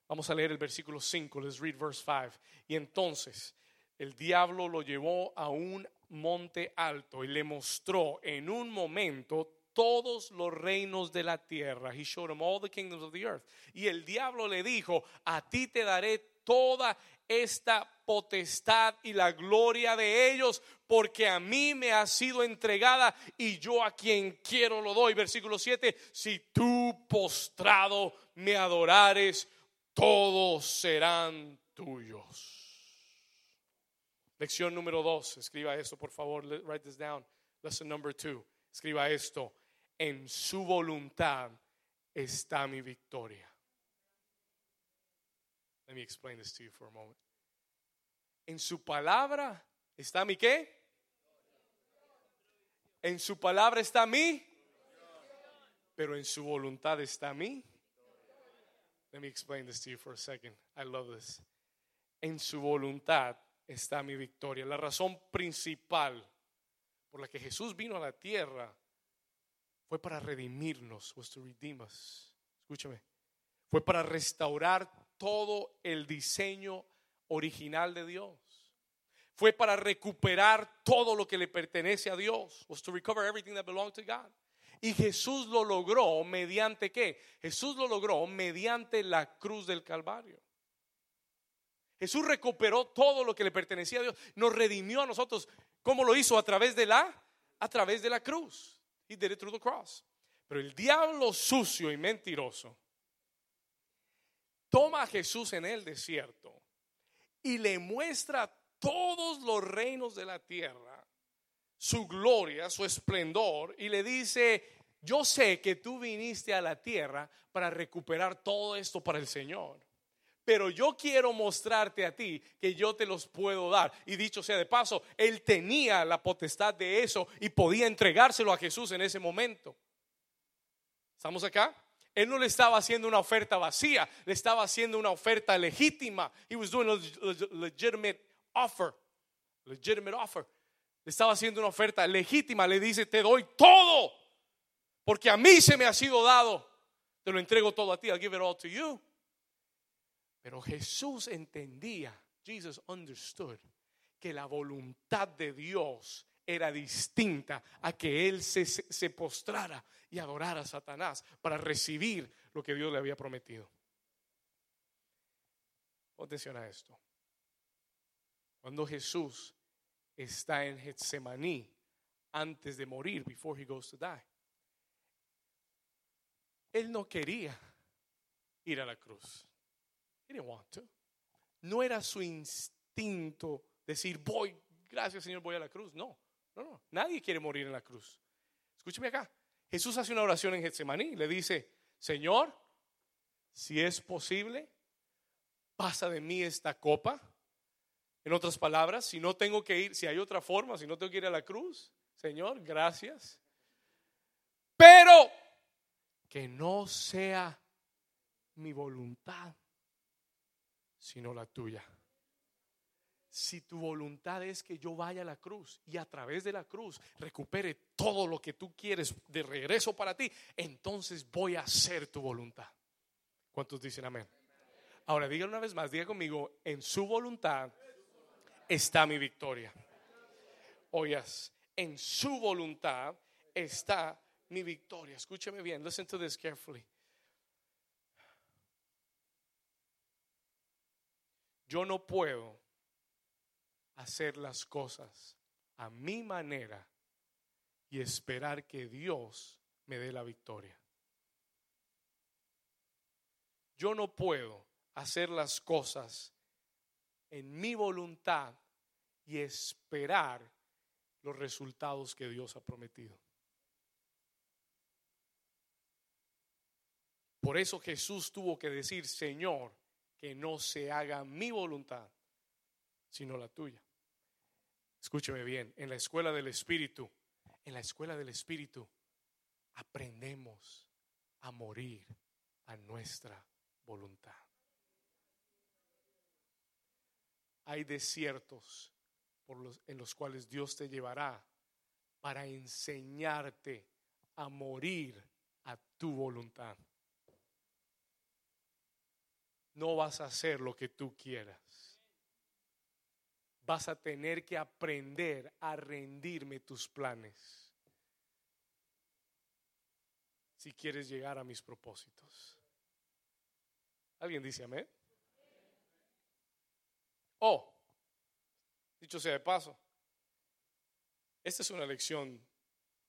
Vamos a leer el versículo 5. Let's read verse 5. Y entonces el diablo lo llevó a un monte alto y le mostró en un momento todos los reinos de la tierra. He showed him all the kingdoms of the earth. Y el diablo le dijo, a ti te daré toda esta potestad y la gloria de ellos, porque a mí me ha sido entregada y yo a quien quiero lo doy. Versículo 7, si tú postrado me adorares, todos serán tuyos. Lección número 2, escriba esto por favor, write this down. Lesson number 2, escriba esto, en su voluntad está mi victoria. Let me explain this to you for a moment. En su palabra está mi qué? En su palabra está mi, pero en su voluntad está mi. Let me explain this to you for a second. I love this. En su voluntad está mi victoria. La razón principal por la que Jesús vino a la tierra fue para redimirnos, was to redeem us. Escúchame. Fue para restaurar todo el diseño original de Dios. Fue para recuperar todo lo que le pertenece a Dios. Was to recover everything that belonged to God. Y Jesús lo logró mediante qué? Jesús lo logró mediante la cruz del Calvario. Jesús recuperó todo lo que le pertenecía a Dios, nos redimió a nosotros. ¿Cómo lo hizo? A través de la a través de la cruz. He did it through the cross. Pero el diablo sucio y mentiroso toma a Jesús en el desierto y le muestra todos los reinos de la tierra, su gloria, su esplendor, y le dice, yo sé que tú viniste a la tierra para recuperar todo esto para el Señor. Pero yo quiero mostrarte a ti que yo te los puedo dar. Y dicho sea de paso, él tenía la potestad de eso y podía entregárselo a Jesús en ese momento. ¿Estamos acá? Él no le estaba haciendo una oferta vacía, le estaba haciendo una oferta legítima. He was doing a legitimate offer. Legitimate offer. Le estaba haciendo una oferta legítima. Le dice, te doy todo. Porque a mí se me ha sido dado. Te lo entrego todo a ti. I'll give it all to you. Pero Jesús entendía, Jesus understood, que la voluntad de Dios era distinta a que él se, postrara y adorara a Satanás para recibir lo que Dios le había prometido. Atención a esto. Cuando Jesús está en Getsemaní antes de morir, before he goes to die, él no quería ir a la cruz. He didn't want to. No era su instinto decir, voy, gracias Señor, voy a la cruz. No, no, no. Nadie quiere morir en la cruz. Escúcheme acá. Jesús hace una oración en Getsemaní. Le dice, Señor, si es posible, pasa de mí esta copa. En otras palabras, si no tengo que ir, si hay otra forma, si no tengo que ir a la cruz, Señor, gracias. Pero que no sea mi voluntad, sino la tuya. Si tu voluntad es que yo vaya a la cruz y a través de la cruz recupere todo lo que tú quieres de regreso para ti, entonces voy a hacer tu voluntad. ¿Cuántos dicen amén? Ahora diga una vez más, diga conmigo, en su voluntad está mi victoria. Oyas, en su voluntad está mi victoria. Escúchame bien, listen to this carefully. Yo no puedo hacer las cosas a mi manera y esperar que Dios me dé la victoria. Yo no puedo hacer las cosas en mi voluntad y esperar los resultados que Dios ha prometido. Por eso Jesús tuvo que decir, Señor, que no se haga mi voluntad, sino la tuya. Escúcheme bien, en la escuela del Espíritu, en la escuela del Espíritu, aprendemos a morir a nuestra voluntad. Hay desiertos por los, en los cuales Dios te llevará para enseñarte a morir a tu voluntad. No vas a hacer lo que tú quieras. Vas a tener que aprender a rendirme tus planes si quieres llegar a mis propósitos. ¿Alguien dice amén? Oh, dicho sea de paso, esta es una lección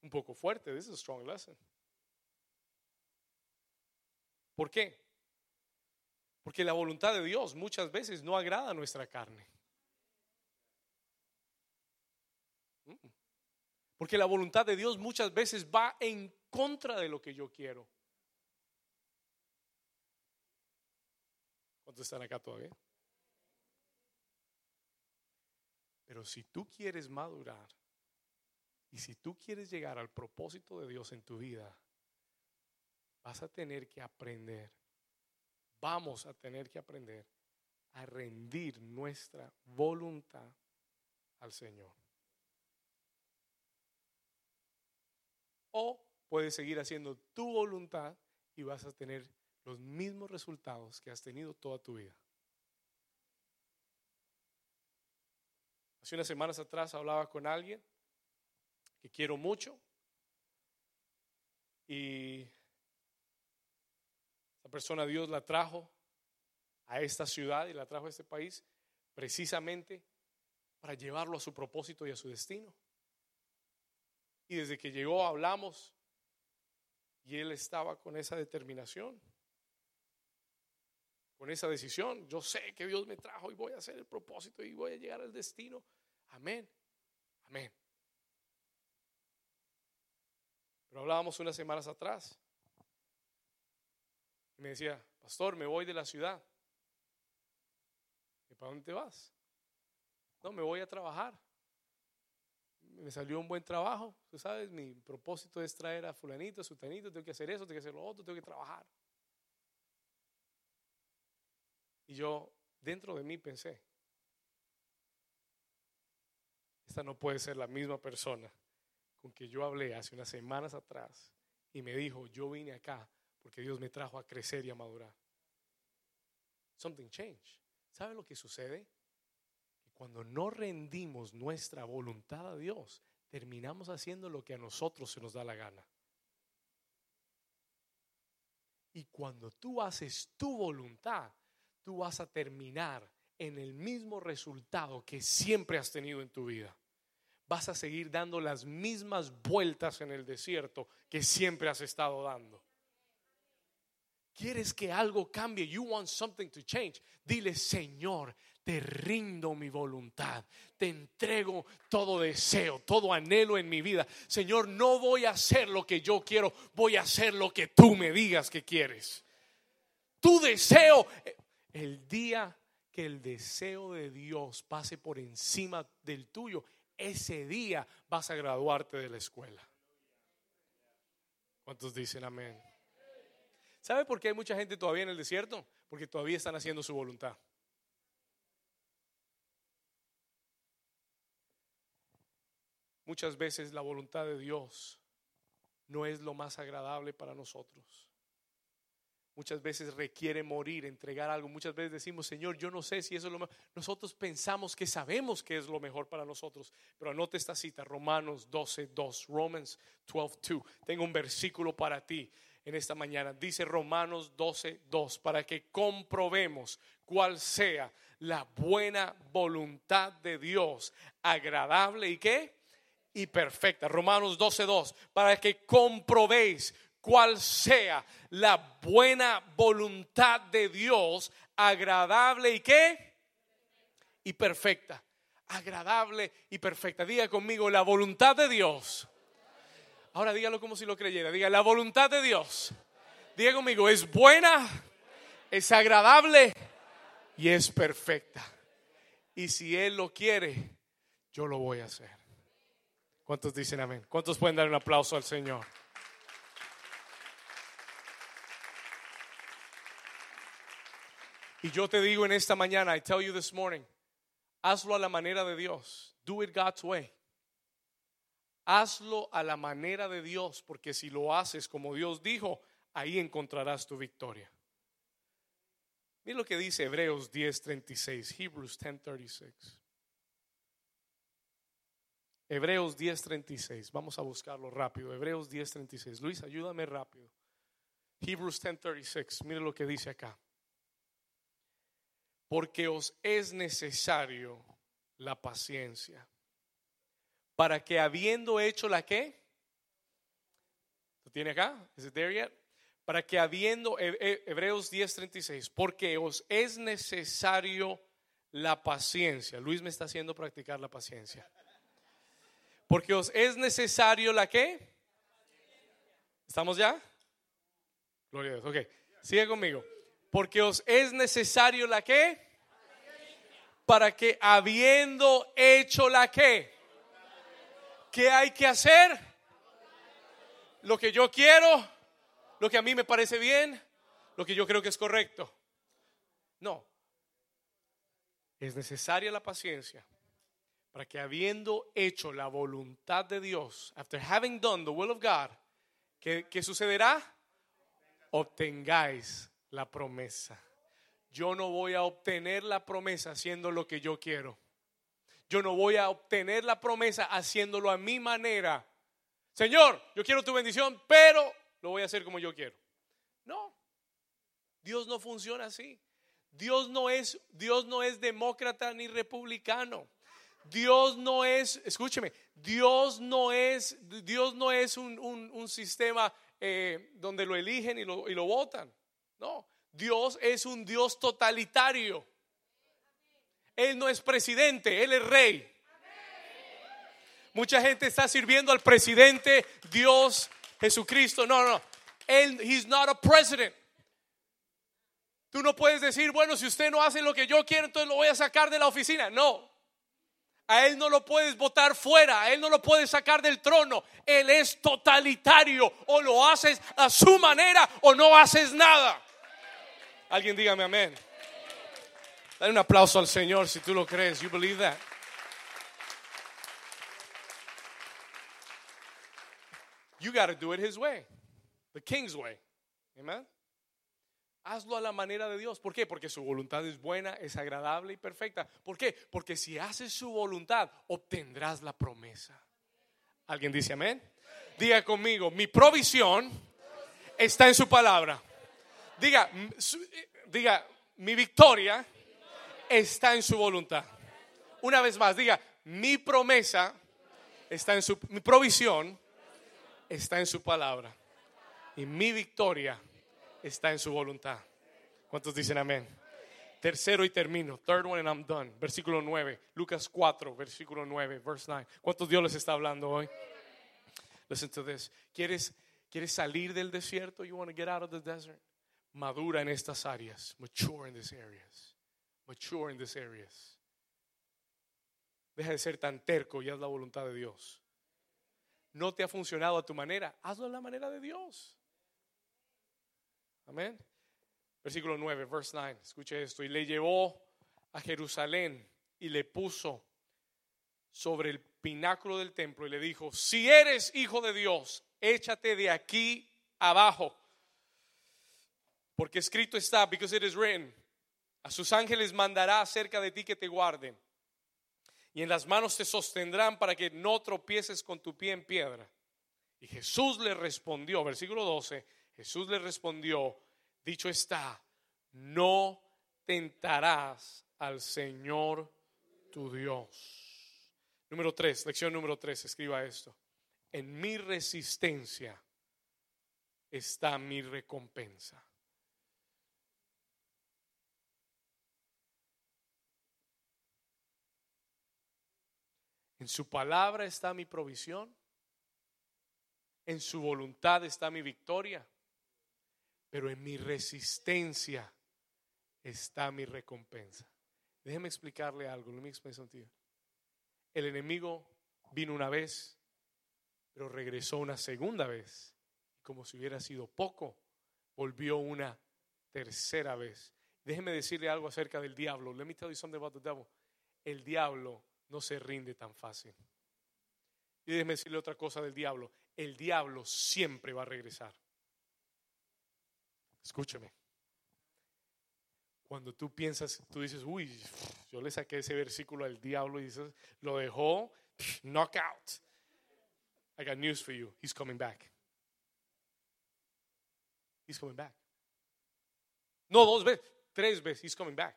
un poco fuerte. This is a strong lesson. ¿Por qué? Porque la voluntad de Dios muchas veces no agrada a nuestra carne. Porque la voluntad de Dios muchas veces va en contra de lo que yo quiero. ¿Cuántos están acá todavía? Pero si tú quieres madurar y si tú quieres llegar al propósito de Dios en tu vida, vas a tener que aprender, vamos a tener que aprender a rendir nuestra voluntad al Señor. O puedes seguir haciendo tu voluntad y vas a tener los mismos resultados que has tenido toda tu vida. Hace unas semanas atrás hablaba con alguien que quiero mucho y esa persona Dios la trajo a esta ciudad y la trajo a este país precisamente para llevarlo a su propósito y a su destino. Y desde que llegó hablamos y él estaba con esa determinación, con esa decisión. Yo sé que Dios me trajo y voy a hacer el propósito y voy a llegar al destino. Amén. Amén. Pero hablábamos unas semanas atrás. Y me decía, pastor, me voy de la ciudad. ¿Y para dónde te vas? No, me voy a trabajar. Me salió un buen trabajo. Tú sabes, mi propósito es traer a fulanito, a sutanito, tengo que hacer eso, tengo que hacer lo otro, tengo que trabajar. Y yo, dentro de mí, pensé, esta no puede ser la misma persona con que yo hablé hace unas semanas atrás y me dijo, yo vine acá porque Dios me trajo a crecer y a madurar. Something changed. ¿Sabe lo que sucede? Cuando no rendimos nuestra voluntad a Dios, terminamos haciendo lo que a nosotros se nos da la gana. Y cuando tú haces tu voluntad, tú vas a terminar en el mismo resultado que siempre has tenido en tu vida vas a seguir dando las mismas vueltas en el desierto que siempre has estado dando. ¿Quieres que algo cambie? You want something to change. Dile, Señor, te rindo mi voluntad, te entrego todo deseo, todo anhelo en mi vida. Señor, no voy a hacer lo que yo quiero, voy a hacer lo que tú me digas que quieres. Tu deseo, el día que el deseo de Dios pase por encima del tuyo, ese día vas a graduarte de la escuela. ¿Cuántos dicen amén? ¿Sabe por qué hay mucha gente todavía en el desierto? Porque todavía están haciendo su voluntad. Muchas veces la voluntad de Dios no es lo más agradable para nosotros muchas veces requiere morir, entregar algo. Muchas veces decimos, Señor, yo no sé si eso es lo mejor. Nosotros pensamos que sabemos que es lo mejor para nosotros. Pero anote esta cita, Romanos 12, 2, Romans 12, 2. Tengo un versículo para ti en esta mañana. Dice Romanos 12, 2, para que comprobemos cuál sea la buena voluntad de Dios, agradable y qué? Y perfecta. Romanos 12, 2, para que comprobéis cuál sea la buena voluntad de Dios, agradable y qué? Y perfecta. Agradable y perfecta. Diga conmigo, la voluntad de Dios. Ahora dígalo como si lo creyera. Diga, la voluntad de Dios. Diga conmigo, es buena, es agradable y es perfecta. Y si Él lo quiere, yo lo voy a hacer. ¿Cuántos dicen amén? ¿Cuántos pueden dar un aplauso al Señor? Y yo te digo en esta mañana, I tell you this morning, hazlo a la manera de Dios. Do it God's way. Hazlo a la manera de Dios, porque si lo haces como Dios dijo, ahí encontrarás tu victoria. Mira lo que dice Hebreos 10:36, Hebrews 10:36. Hebreos 10:36, vamos a buscarlo rápido. Hebreos 10:36. Luis, ayúdame rápido. Hebrews 10:36, mire lo que dice acá. Porque os es necesario la paciencia para que habiendo hecho la que ¿Lo tiene acá? ¿Is it there yet? Para que habiendo Hebreos 10:36, porque os es necesario la paciencia. Luis me está haciendo practicar la paciencia. Porque os es necesario la que ¿Estamos ya? Gloria a Dios. Ok, sigue conmigo. Porque os es necesario la que para que habiendo hecho la que ¿qué hay que hacer? Lo que yo quiero, lo que a mí me parece bien, lo que yo creo que es correcto. No. Es necesaria la paciencia para que habiendo hecho la voluntad de Dios, after having done the will of God, ¿qué, qué sucederá? Obtengáis la promesa. Yo no voy a obtener la promesa haciendo lo que yo quiero. Yo no voy a obtener la promesa haciéndolo a mi manera. Señor, yo quiero tu bendición, pero lo voy a hacer como yo quiero. No. Dios no funciona así. Dios no es Dios no es demócrata ni republicano. Dios no es, escúcheme, Dios no es, Dios no es un, sistema eh, donde lo eligen y lo, y lo votan. No, Dios es un Dios totalitario. Él no es presidente, Él es rey. Mucha gente está sirviendo al presidente, Dios, Jesucristo. No, no, Él, he's not a president. Tú no puedes decir, bueno, si usted no hace lo que yo quiero, entonces lo voy a sacar de la oficina. No. A Él no lo puedes votar fuera, a Él no lo puedes sacar del trono. Él es totalitario. O lo haces a su manera o no haces nada. Alguien dígame amén. Dale un aplauso al Señor si tú lo crees. You believe that? You got to do it His way, the King's way. Amen. Hazlo a la manera de Dios. ¿Por qué? Porque su voluntad es buena, es agradable y perfecta. ¿Por qué? Porque si haces su voluntad, obtendrás la promesa. ¿Alguien dice amén? Diga conmigo, mi provisión está en su palabra. Diga, diga, mi victoria está en su voluntad. Una vez más, diga, mi promesa está en su, mi provisión está en su palabra. Y mi victoria está en su voluntad. ¿Cuántos dicen amén? Tercero y termino. Third one and I'm done. Versículo 9. Lucas 4, versículo 9, verse 9. ¿Cuántos Dios les está hablando hoy? Listen to this. ¿Quieres, ¿Quieres salir del desierto? You want to get out of the desert? Madura en estas áreas. Mature in these areas. Mature in these areas. Deja de ser tan terco y haz la voluntad de Dios. No te ha funcionado a tu manera, hazlo a la manera de Dios. Amén. Versículo 9, verse 9. Escuche esto. Y le llevó a Jerusalén y le puso sobre el pináculo del templo y le dijo, si eres hijo de Dios, échate de aquí abajo. Porque escrito está, because it is written, a sus ángeles mandará acerca de ti que te guarden. Y en las manos te sostendrán para que no tropieces con tu pie en piedra. Y Jesús le respondió, versículo 12, Jesús le respondió, dicho está, no tentarás al Señor tu Dios. Número 3, lección número 3, escriba esto. En mi resistencia está mi recompensa. En su palabra está mi provisión. En su voluntad está mi victoria. Pero en mi resistencia está mi recompensa. Déjeme explicarle algo. Let me explain something El enemigo vino una vez, pero regresó una segunda vez. Como si hubiera sido poco, volvió una tercera vez. Déjeme decirle algo acerca del diablo. Let me tell you something about the devil. El diablo no se rinde tan fácil. Y déjeme decirle otra cosa del diablo. El diablo siempre va a regresar. Escúcheme. Cuando tú piensas, tú dices, uy, yo le saqué ese versículo al diablo y dices, lo dejó, knockout. I got news for you. He's coming back. He's coming back. No dos veces, tres veces. He's coming back.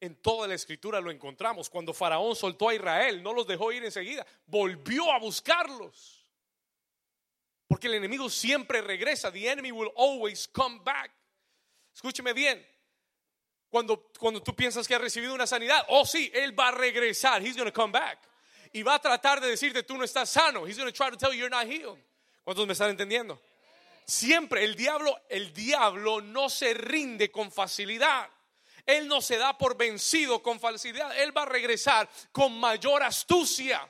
En toda la escritura lo encontramos. Cuando Faraón soltó a Israel, no los dejó ir enseguida, volvió a buscarlos. Porque el enemigo siempre regresa. The enemy will always come back. Escúcheme bien. Cuando, cuando tú piensas que has recibido una sanidad, oh sí, él va a regresar. He's going to come back. Y va a tratar de decirte tú no estás sano. He's going to try to tell you you're not healed. ¿Cuántos me están entendiendo? Siempre el diablo, el diablo no se rinde con facilidad. Él no se da por vencido con facilidad. Él va a regresar con mayor astucia.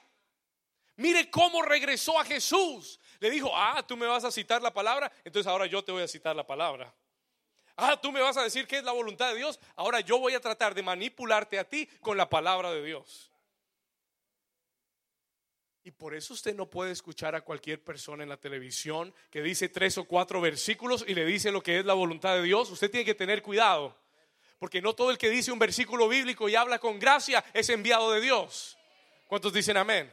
Mire cómo regresó a Jesús. Le dijo, ah, tú me vas a citar la palabra, entonces ahora yo te voy a citar la palabra. Ah, tú me vas a decir qué es la voluntad de Dios, ahora yo voy a tratar de manipularte a ti con la palabra de Dios. Y por eso usted no puede escuchar a cualquier persona en la televisión que dice tres o cuatro versículos y le dice lo que es la voluntad de Dios. Usted tiene que tener cuidado. Porque no todo el que dice un versículo bíblico y habla con gracia es enviado de Dios. ¿Cuántos dicen amén?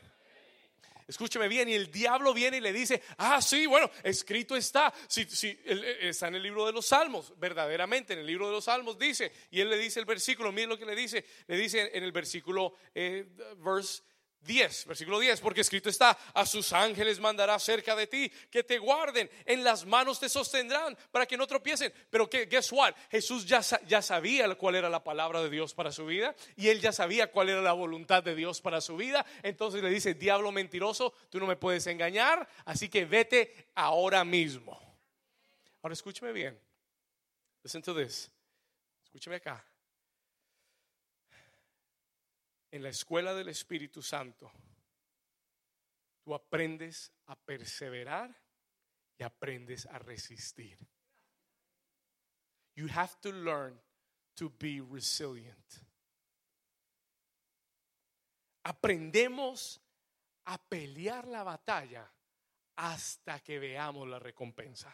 Escúcheme bien, y el diablo viene y le dice, ah, sí, bueno, escrito está, si, si, está en el libro de los Salmos, verdaderamente en el libro de los Salmos dice, y él le dice el versículo, miren lo que le dice, le dice en el versículo, eh, verse 10, versículo 10, porque escrito está, a sus ángeles mandará cerca de ti, que te guarden, en las manos te sostendrán para que no tropiecen. Pero que, guess what? Jesús ya, ya sabía cuál era la palabra de Dios para su vida y él ya sabía cuál era la voluntad de Dios para su vida. Entonces le dice, diablo mentiroso, tú no me puedes engañar, así que vete ahora mismo. Ahora escúcheme bien. Listen to this. Escúcheme acá en la escuela del Espíritu Santo, tú aprendes a perseverar y aprendes a resistir. You have to learn to be resilient. Aprendemos a pelear la batalla hasta que veamos la recompensa.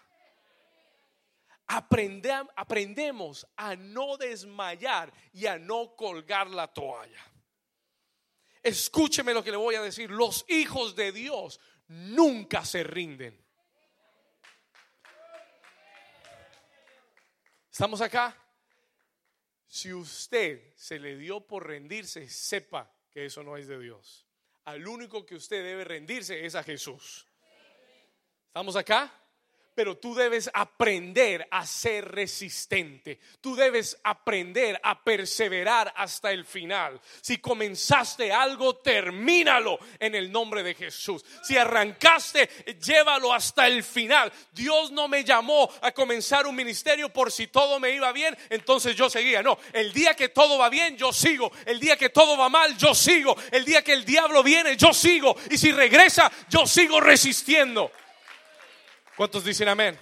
aprendemos a no desmayar y a no colgar la toalla. Escúcheme lo que le voy a decir. Los hijos de Dios nunca se rinden. ¿Estamos acá? Si usted se le dio por rendirse, sepa que eso no es de Dios. Al único que usted debe rendirse es a Jesús. ¿Estamos acá? Pero tú debes aprender a ser resistente. Tú debes aprender a perseverar hasta el final. Si comenzaste algo, termínalo en el nombre de Jesús. Si arrancaste, llévalo hasta el final. Dios no me llamó a comenzar un ministerio por si todo me iba bien, entonces yo seguía. No, el día que todo va bien, yo sigo. El día que todo va mal, yo sigo. El día que el diablo viene, yo sigo. Y si regresa, yo sigo resistiendo. ¿Cuántos dicen amén?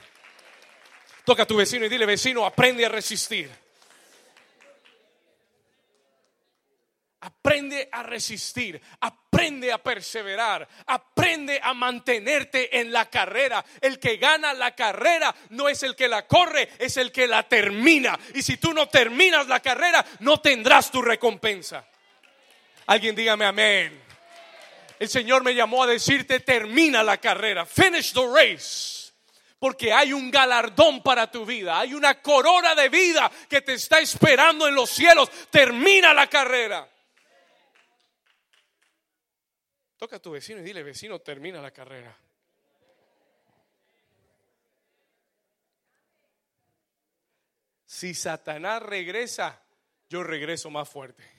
Toca a tu vecino y dile, vecino, aprende a resistir. Aprende a resistir, aprende a perseverar, aprende a mantenerte en la carrera. El que gana la carrera no es el que la corre, es el que la termina. Y si tú no terminas la carrera, no tendrás tu recompensa. Alguien dígame amén. El Señor me llamó a decirte, termina la carrera, finish the race porque hay un galardón para tu vida, hay una corona de vida que te está esperando en los cielos. Termina la carrera. Toca a tu vecino y dile, vecino, termina la carrera. Si Satanás regresa, yo regreso más fuerte.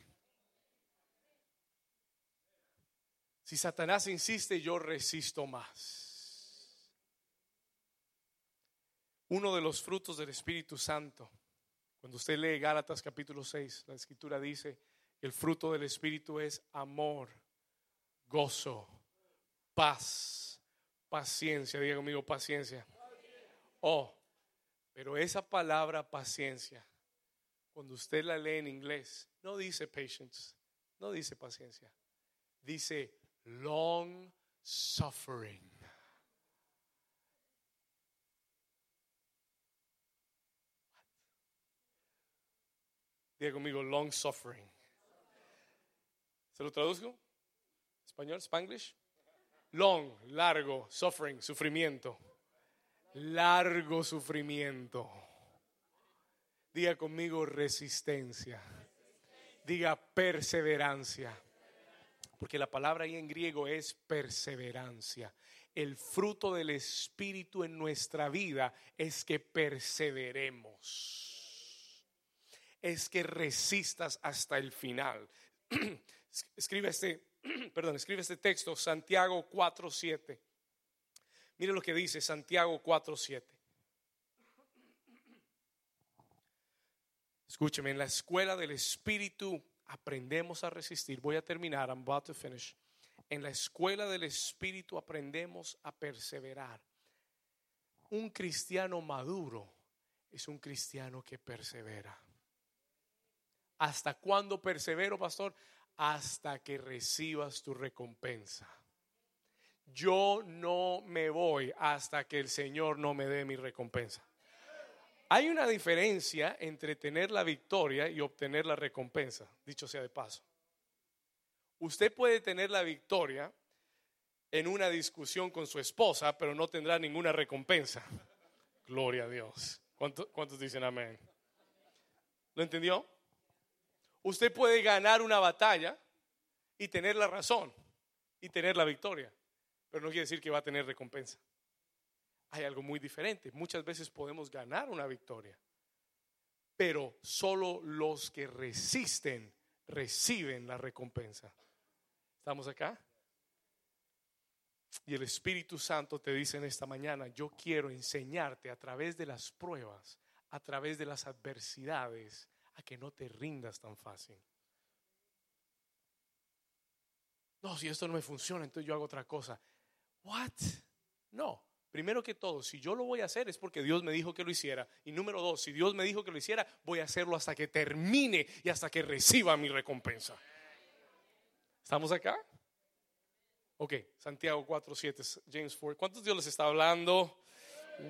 Si Satanás insiste, yo resisto más. Uno de los frutos del Espíritu Santo. Cuando usted lee Gálatas capítulo 6, la escritura dice, el fruto del Espíritu es amor, gozo, paz, paciencia. Diga conmigo paciencia. Oh, pero esa palabra paciencia, cuando usted la lee en inglés, no dice patience, no dice paciencia, dice long suffering. Diga conmigo, long suffering. ¿Se lo traduzco? ¿Español? ¿Spanglish? Long, largo, suffering, sufrimiento. Largo sufrimiento. Diga conmigo resistencia. Diga perseverancia. Porque la palabra ahí en griego es perseverancia. El fruto del Espíritu en nuestra vida es que perseveremos es que resistas hasta el final. escribe este, perdón, escribe este texto, Santiago 4:7. Mire lo que dice Santiago 4:7. Escúcheme, en la escuela del Espíritu aprendemos a resistir. Voy a terminar, I'm about to finish. En la escuela del Espíritu aprendemos a perseverar. Un cristiano maduro es un cristiano que persevera. ¿Hasta cuándo persevero, pastor? Hasta que recibas tu recompensa. Yo no me voy hasta que el Señor no me dé mi recompensa. Hay una diferencia entre tener la victoria y obtener la recompensa, dicho sea de paso. Usted puede tener la victoria en una discusión con su esposa, pero no tendrá ninguna recompensa. Gloria a Dios. ¿Cuántos, dicen amén? ¿Lo entendió? Usted puede ganar una batalla y tener la razón y tener la victoria, pero no quiere decir que va a tener recompensa. Hay algo muy diferente. Muchas veces podemos ganar una victoria, pero solo los que resisten reciben la recompensa. ¿Estamos acá? Y el Espíritu Santo te dice en esta mañana, yo quiero enseñarte a través de las pruebas, a través de las adversidades, que no te rindas tan fácil. No, si esto no me funciona, entonces yo hago otra cosa. What? No. Primero que todo, si yo lo voy a hacer es porque Dios me dijo que lo hiciera. Y número dos, si Dios me dijo que lo hiciera, voy a hacerlo hasta que termine y hasta que reciba mi recompensa. ¿Estamos acá? Ok, Santiago 4.7, James 4. ¿Cuántos Dios les está hablando?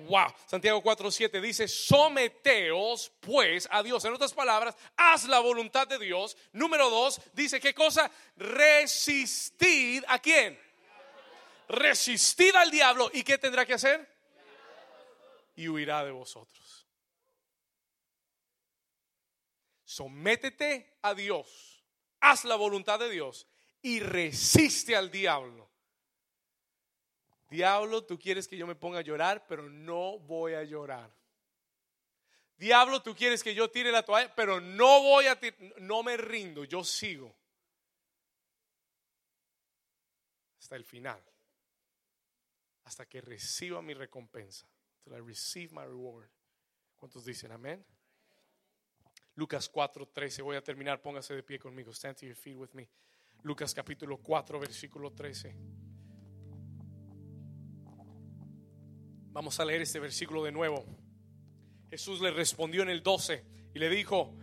Wow. Santiago 4:7 dice, someteos pues a Dios. En otras palabras, haz la voluntad de Dios. Número dos, dice, ¿qué cosa? Resistid a quién? Resistid al diablo. ¿Y qué tendrá que hacer? Y huirá de vosotros. Sométete a Dios. Haz la voluntad de Dios y resiste al diablo Diablo, tú quieres que yo me ponga a llorar, pero no voy a llorar. Diablo, tú quieres que yo tire la toalla, pero no voy a no me rindo, yo sigo hasta el final, hasta que reciba mi recompensa. Until I receive reward. ¿Cuántos dicen amén? Lucas 4:13, voy a terminar, póngase de pie conmigo. Stand to your feet with me. Lucas capítulo 4, versículo 13. Vamos a leer este versículo de nuevo. Jesús le respondió en el 12 y le dijo,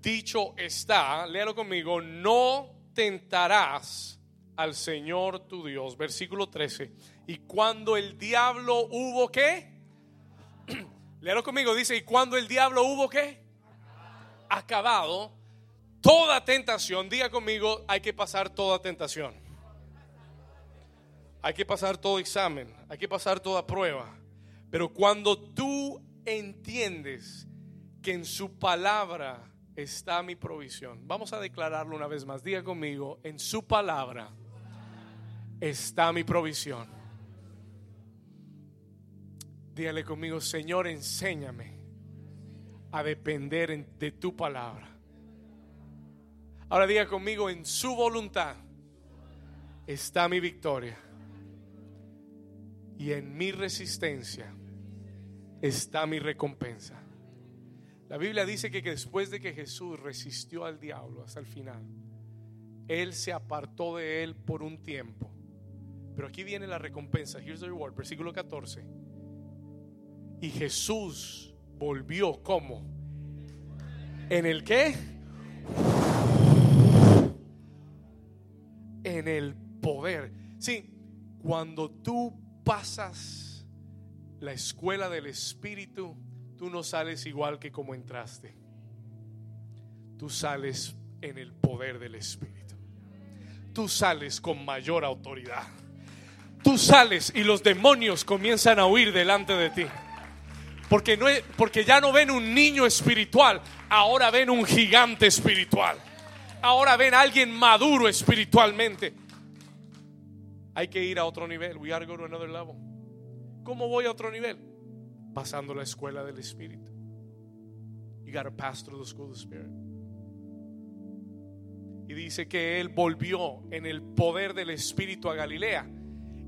dicho está, léalo conmigo, no tentarás al Señor tu Dios. Versículo 13. Y cuando el diablo hubo qué? léalo conmigo, dice, y cuando el diablo hubo qué? Acabado toda tentación, diga conmigo, hay que pasar toda tentación. Hay que pasar todo examen, hay que pasar toda prueba. Pero cuando tú entiendes que en su palabra está mi provisión, vamos a declararlo una vez más. Diga conmigo, en su palabra está mi provisión. Dígale conmigo, Señor, enséñame a depender de tu palabra. Ahora diga conmigo, en su voluntad está mi victoria. Y en mi resistencia está mi recompensa. La Biblia dice que, después de que Jesús resistió al diablo hasta el final, Él se apartó de él por un tiempo. Pero aquí viene la recompensa. Here's the reward, versículo 14. Y Jesús volvió como en el qué? En el poder. Sí, cuando tú pasas la escuela del Espíritu, tú no sales igual que como entraste. Tú sales en el poder del Espíritu. Tú sales con mayor autoridad. Tú sales y los demonios comienzan a huir delante de ti. Porque, no porque ya no ven un niño espiritual, ahora ven un gigante espiritual. Ahora ven a alguien maduro espiritualmente. Hay que ir a otro nivel. We are going to another level. ¿Cómo voy a otro nivel? Pasando la escuela del Espíritu. You got to pass through the school of Spirit. Y dice que él volvió en el poder del Espíritu a Galilea.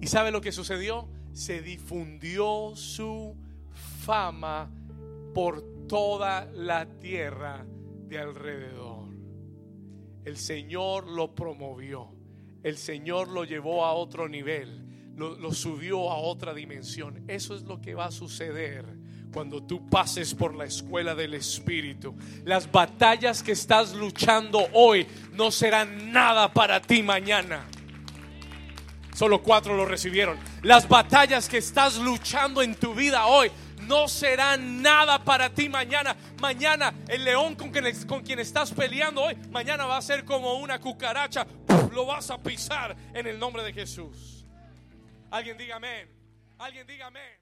¿Y sabe lo que sucedió? Se difundió su fama por toda la tierra de alrededor. El Señor lo promovió. El Señor lo llevó a otro nivel. Lo, subió a otra dimensión. Eso es lo que va a suceder cuando tú pases por la escuela del Espíritu. Las batallas que estás luchando hoy no serán nada para ti mañana. Solo cuatro lo recibieron. Las batallas que estás luchando en tu vida hoy no serán nada para ti mañana. Mañana el león con quien, con quien estás peleando hoy, mañana va a ser como una cucaracha. Lo vas a pisar en el nombre de Jesús. Alguien diga amén. Alguien diga amén.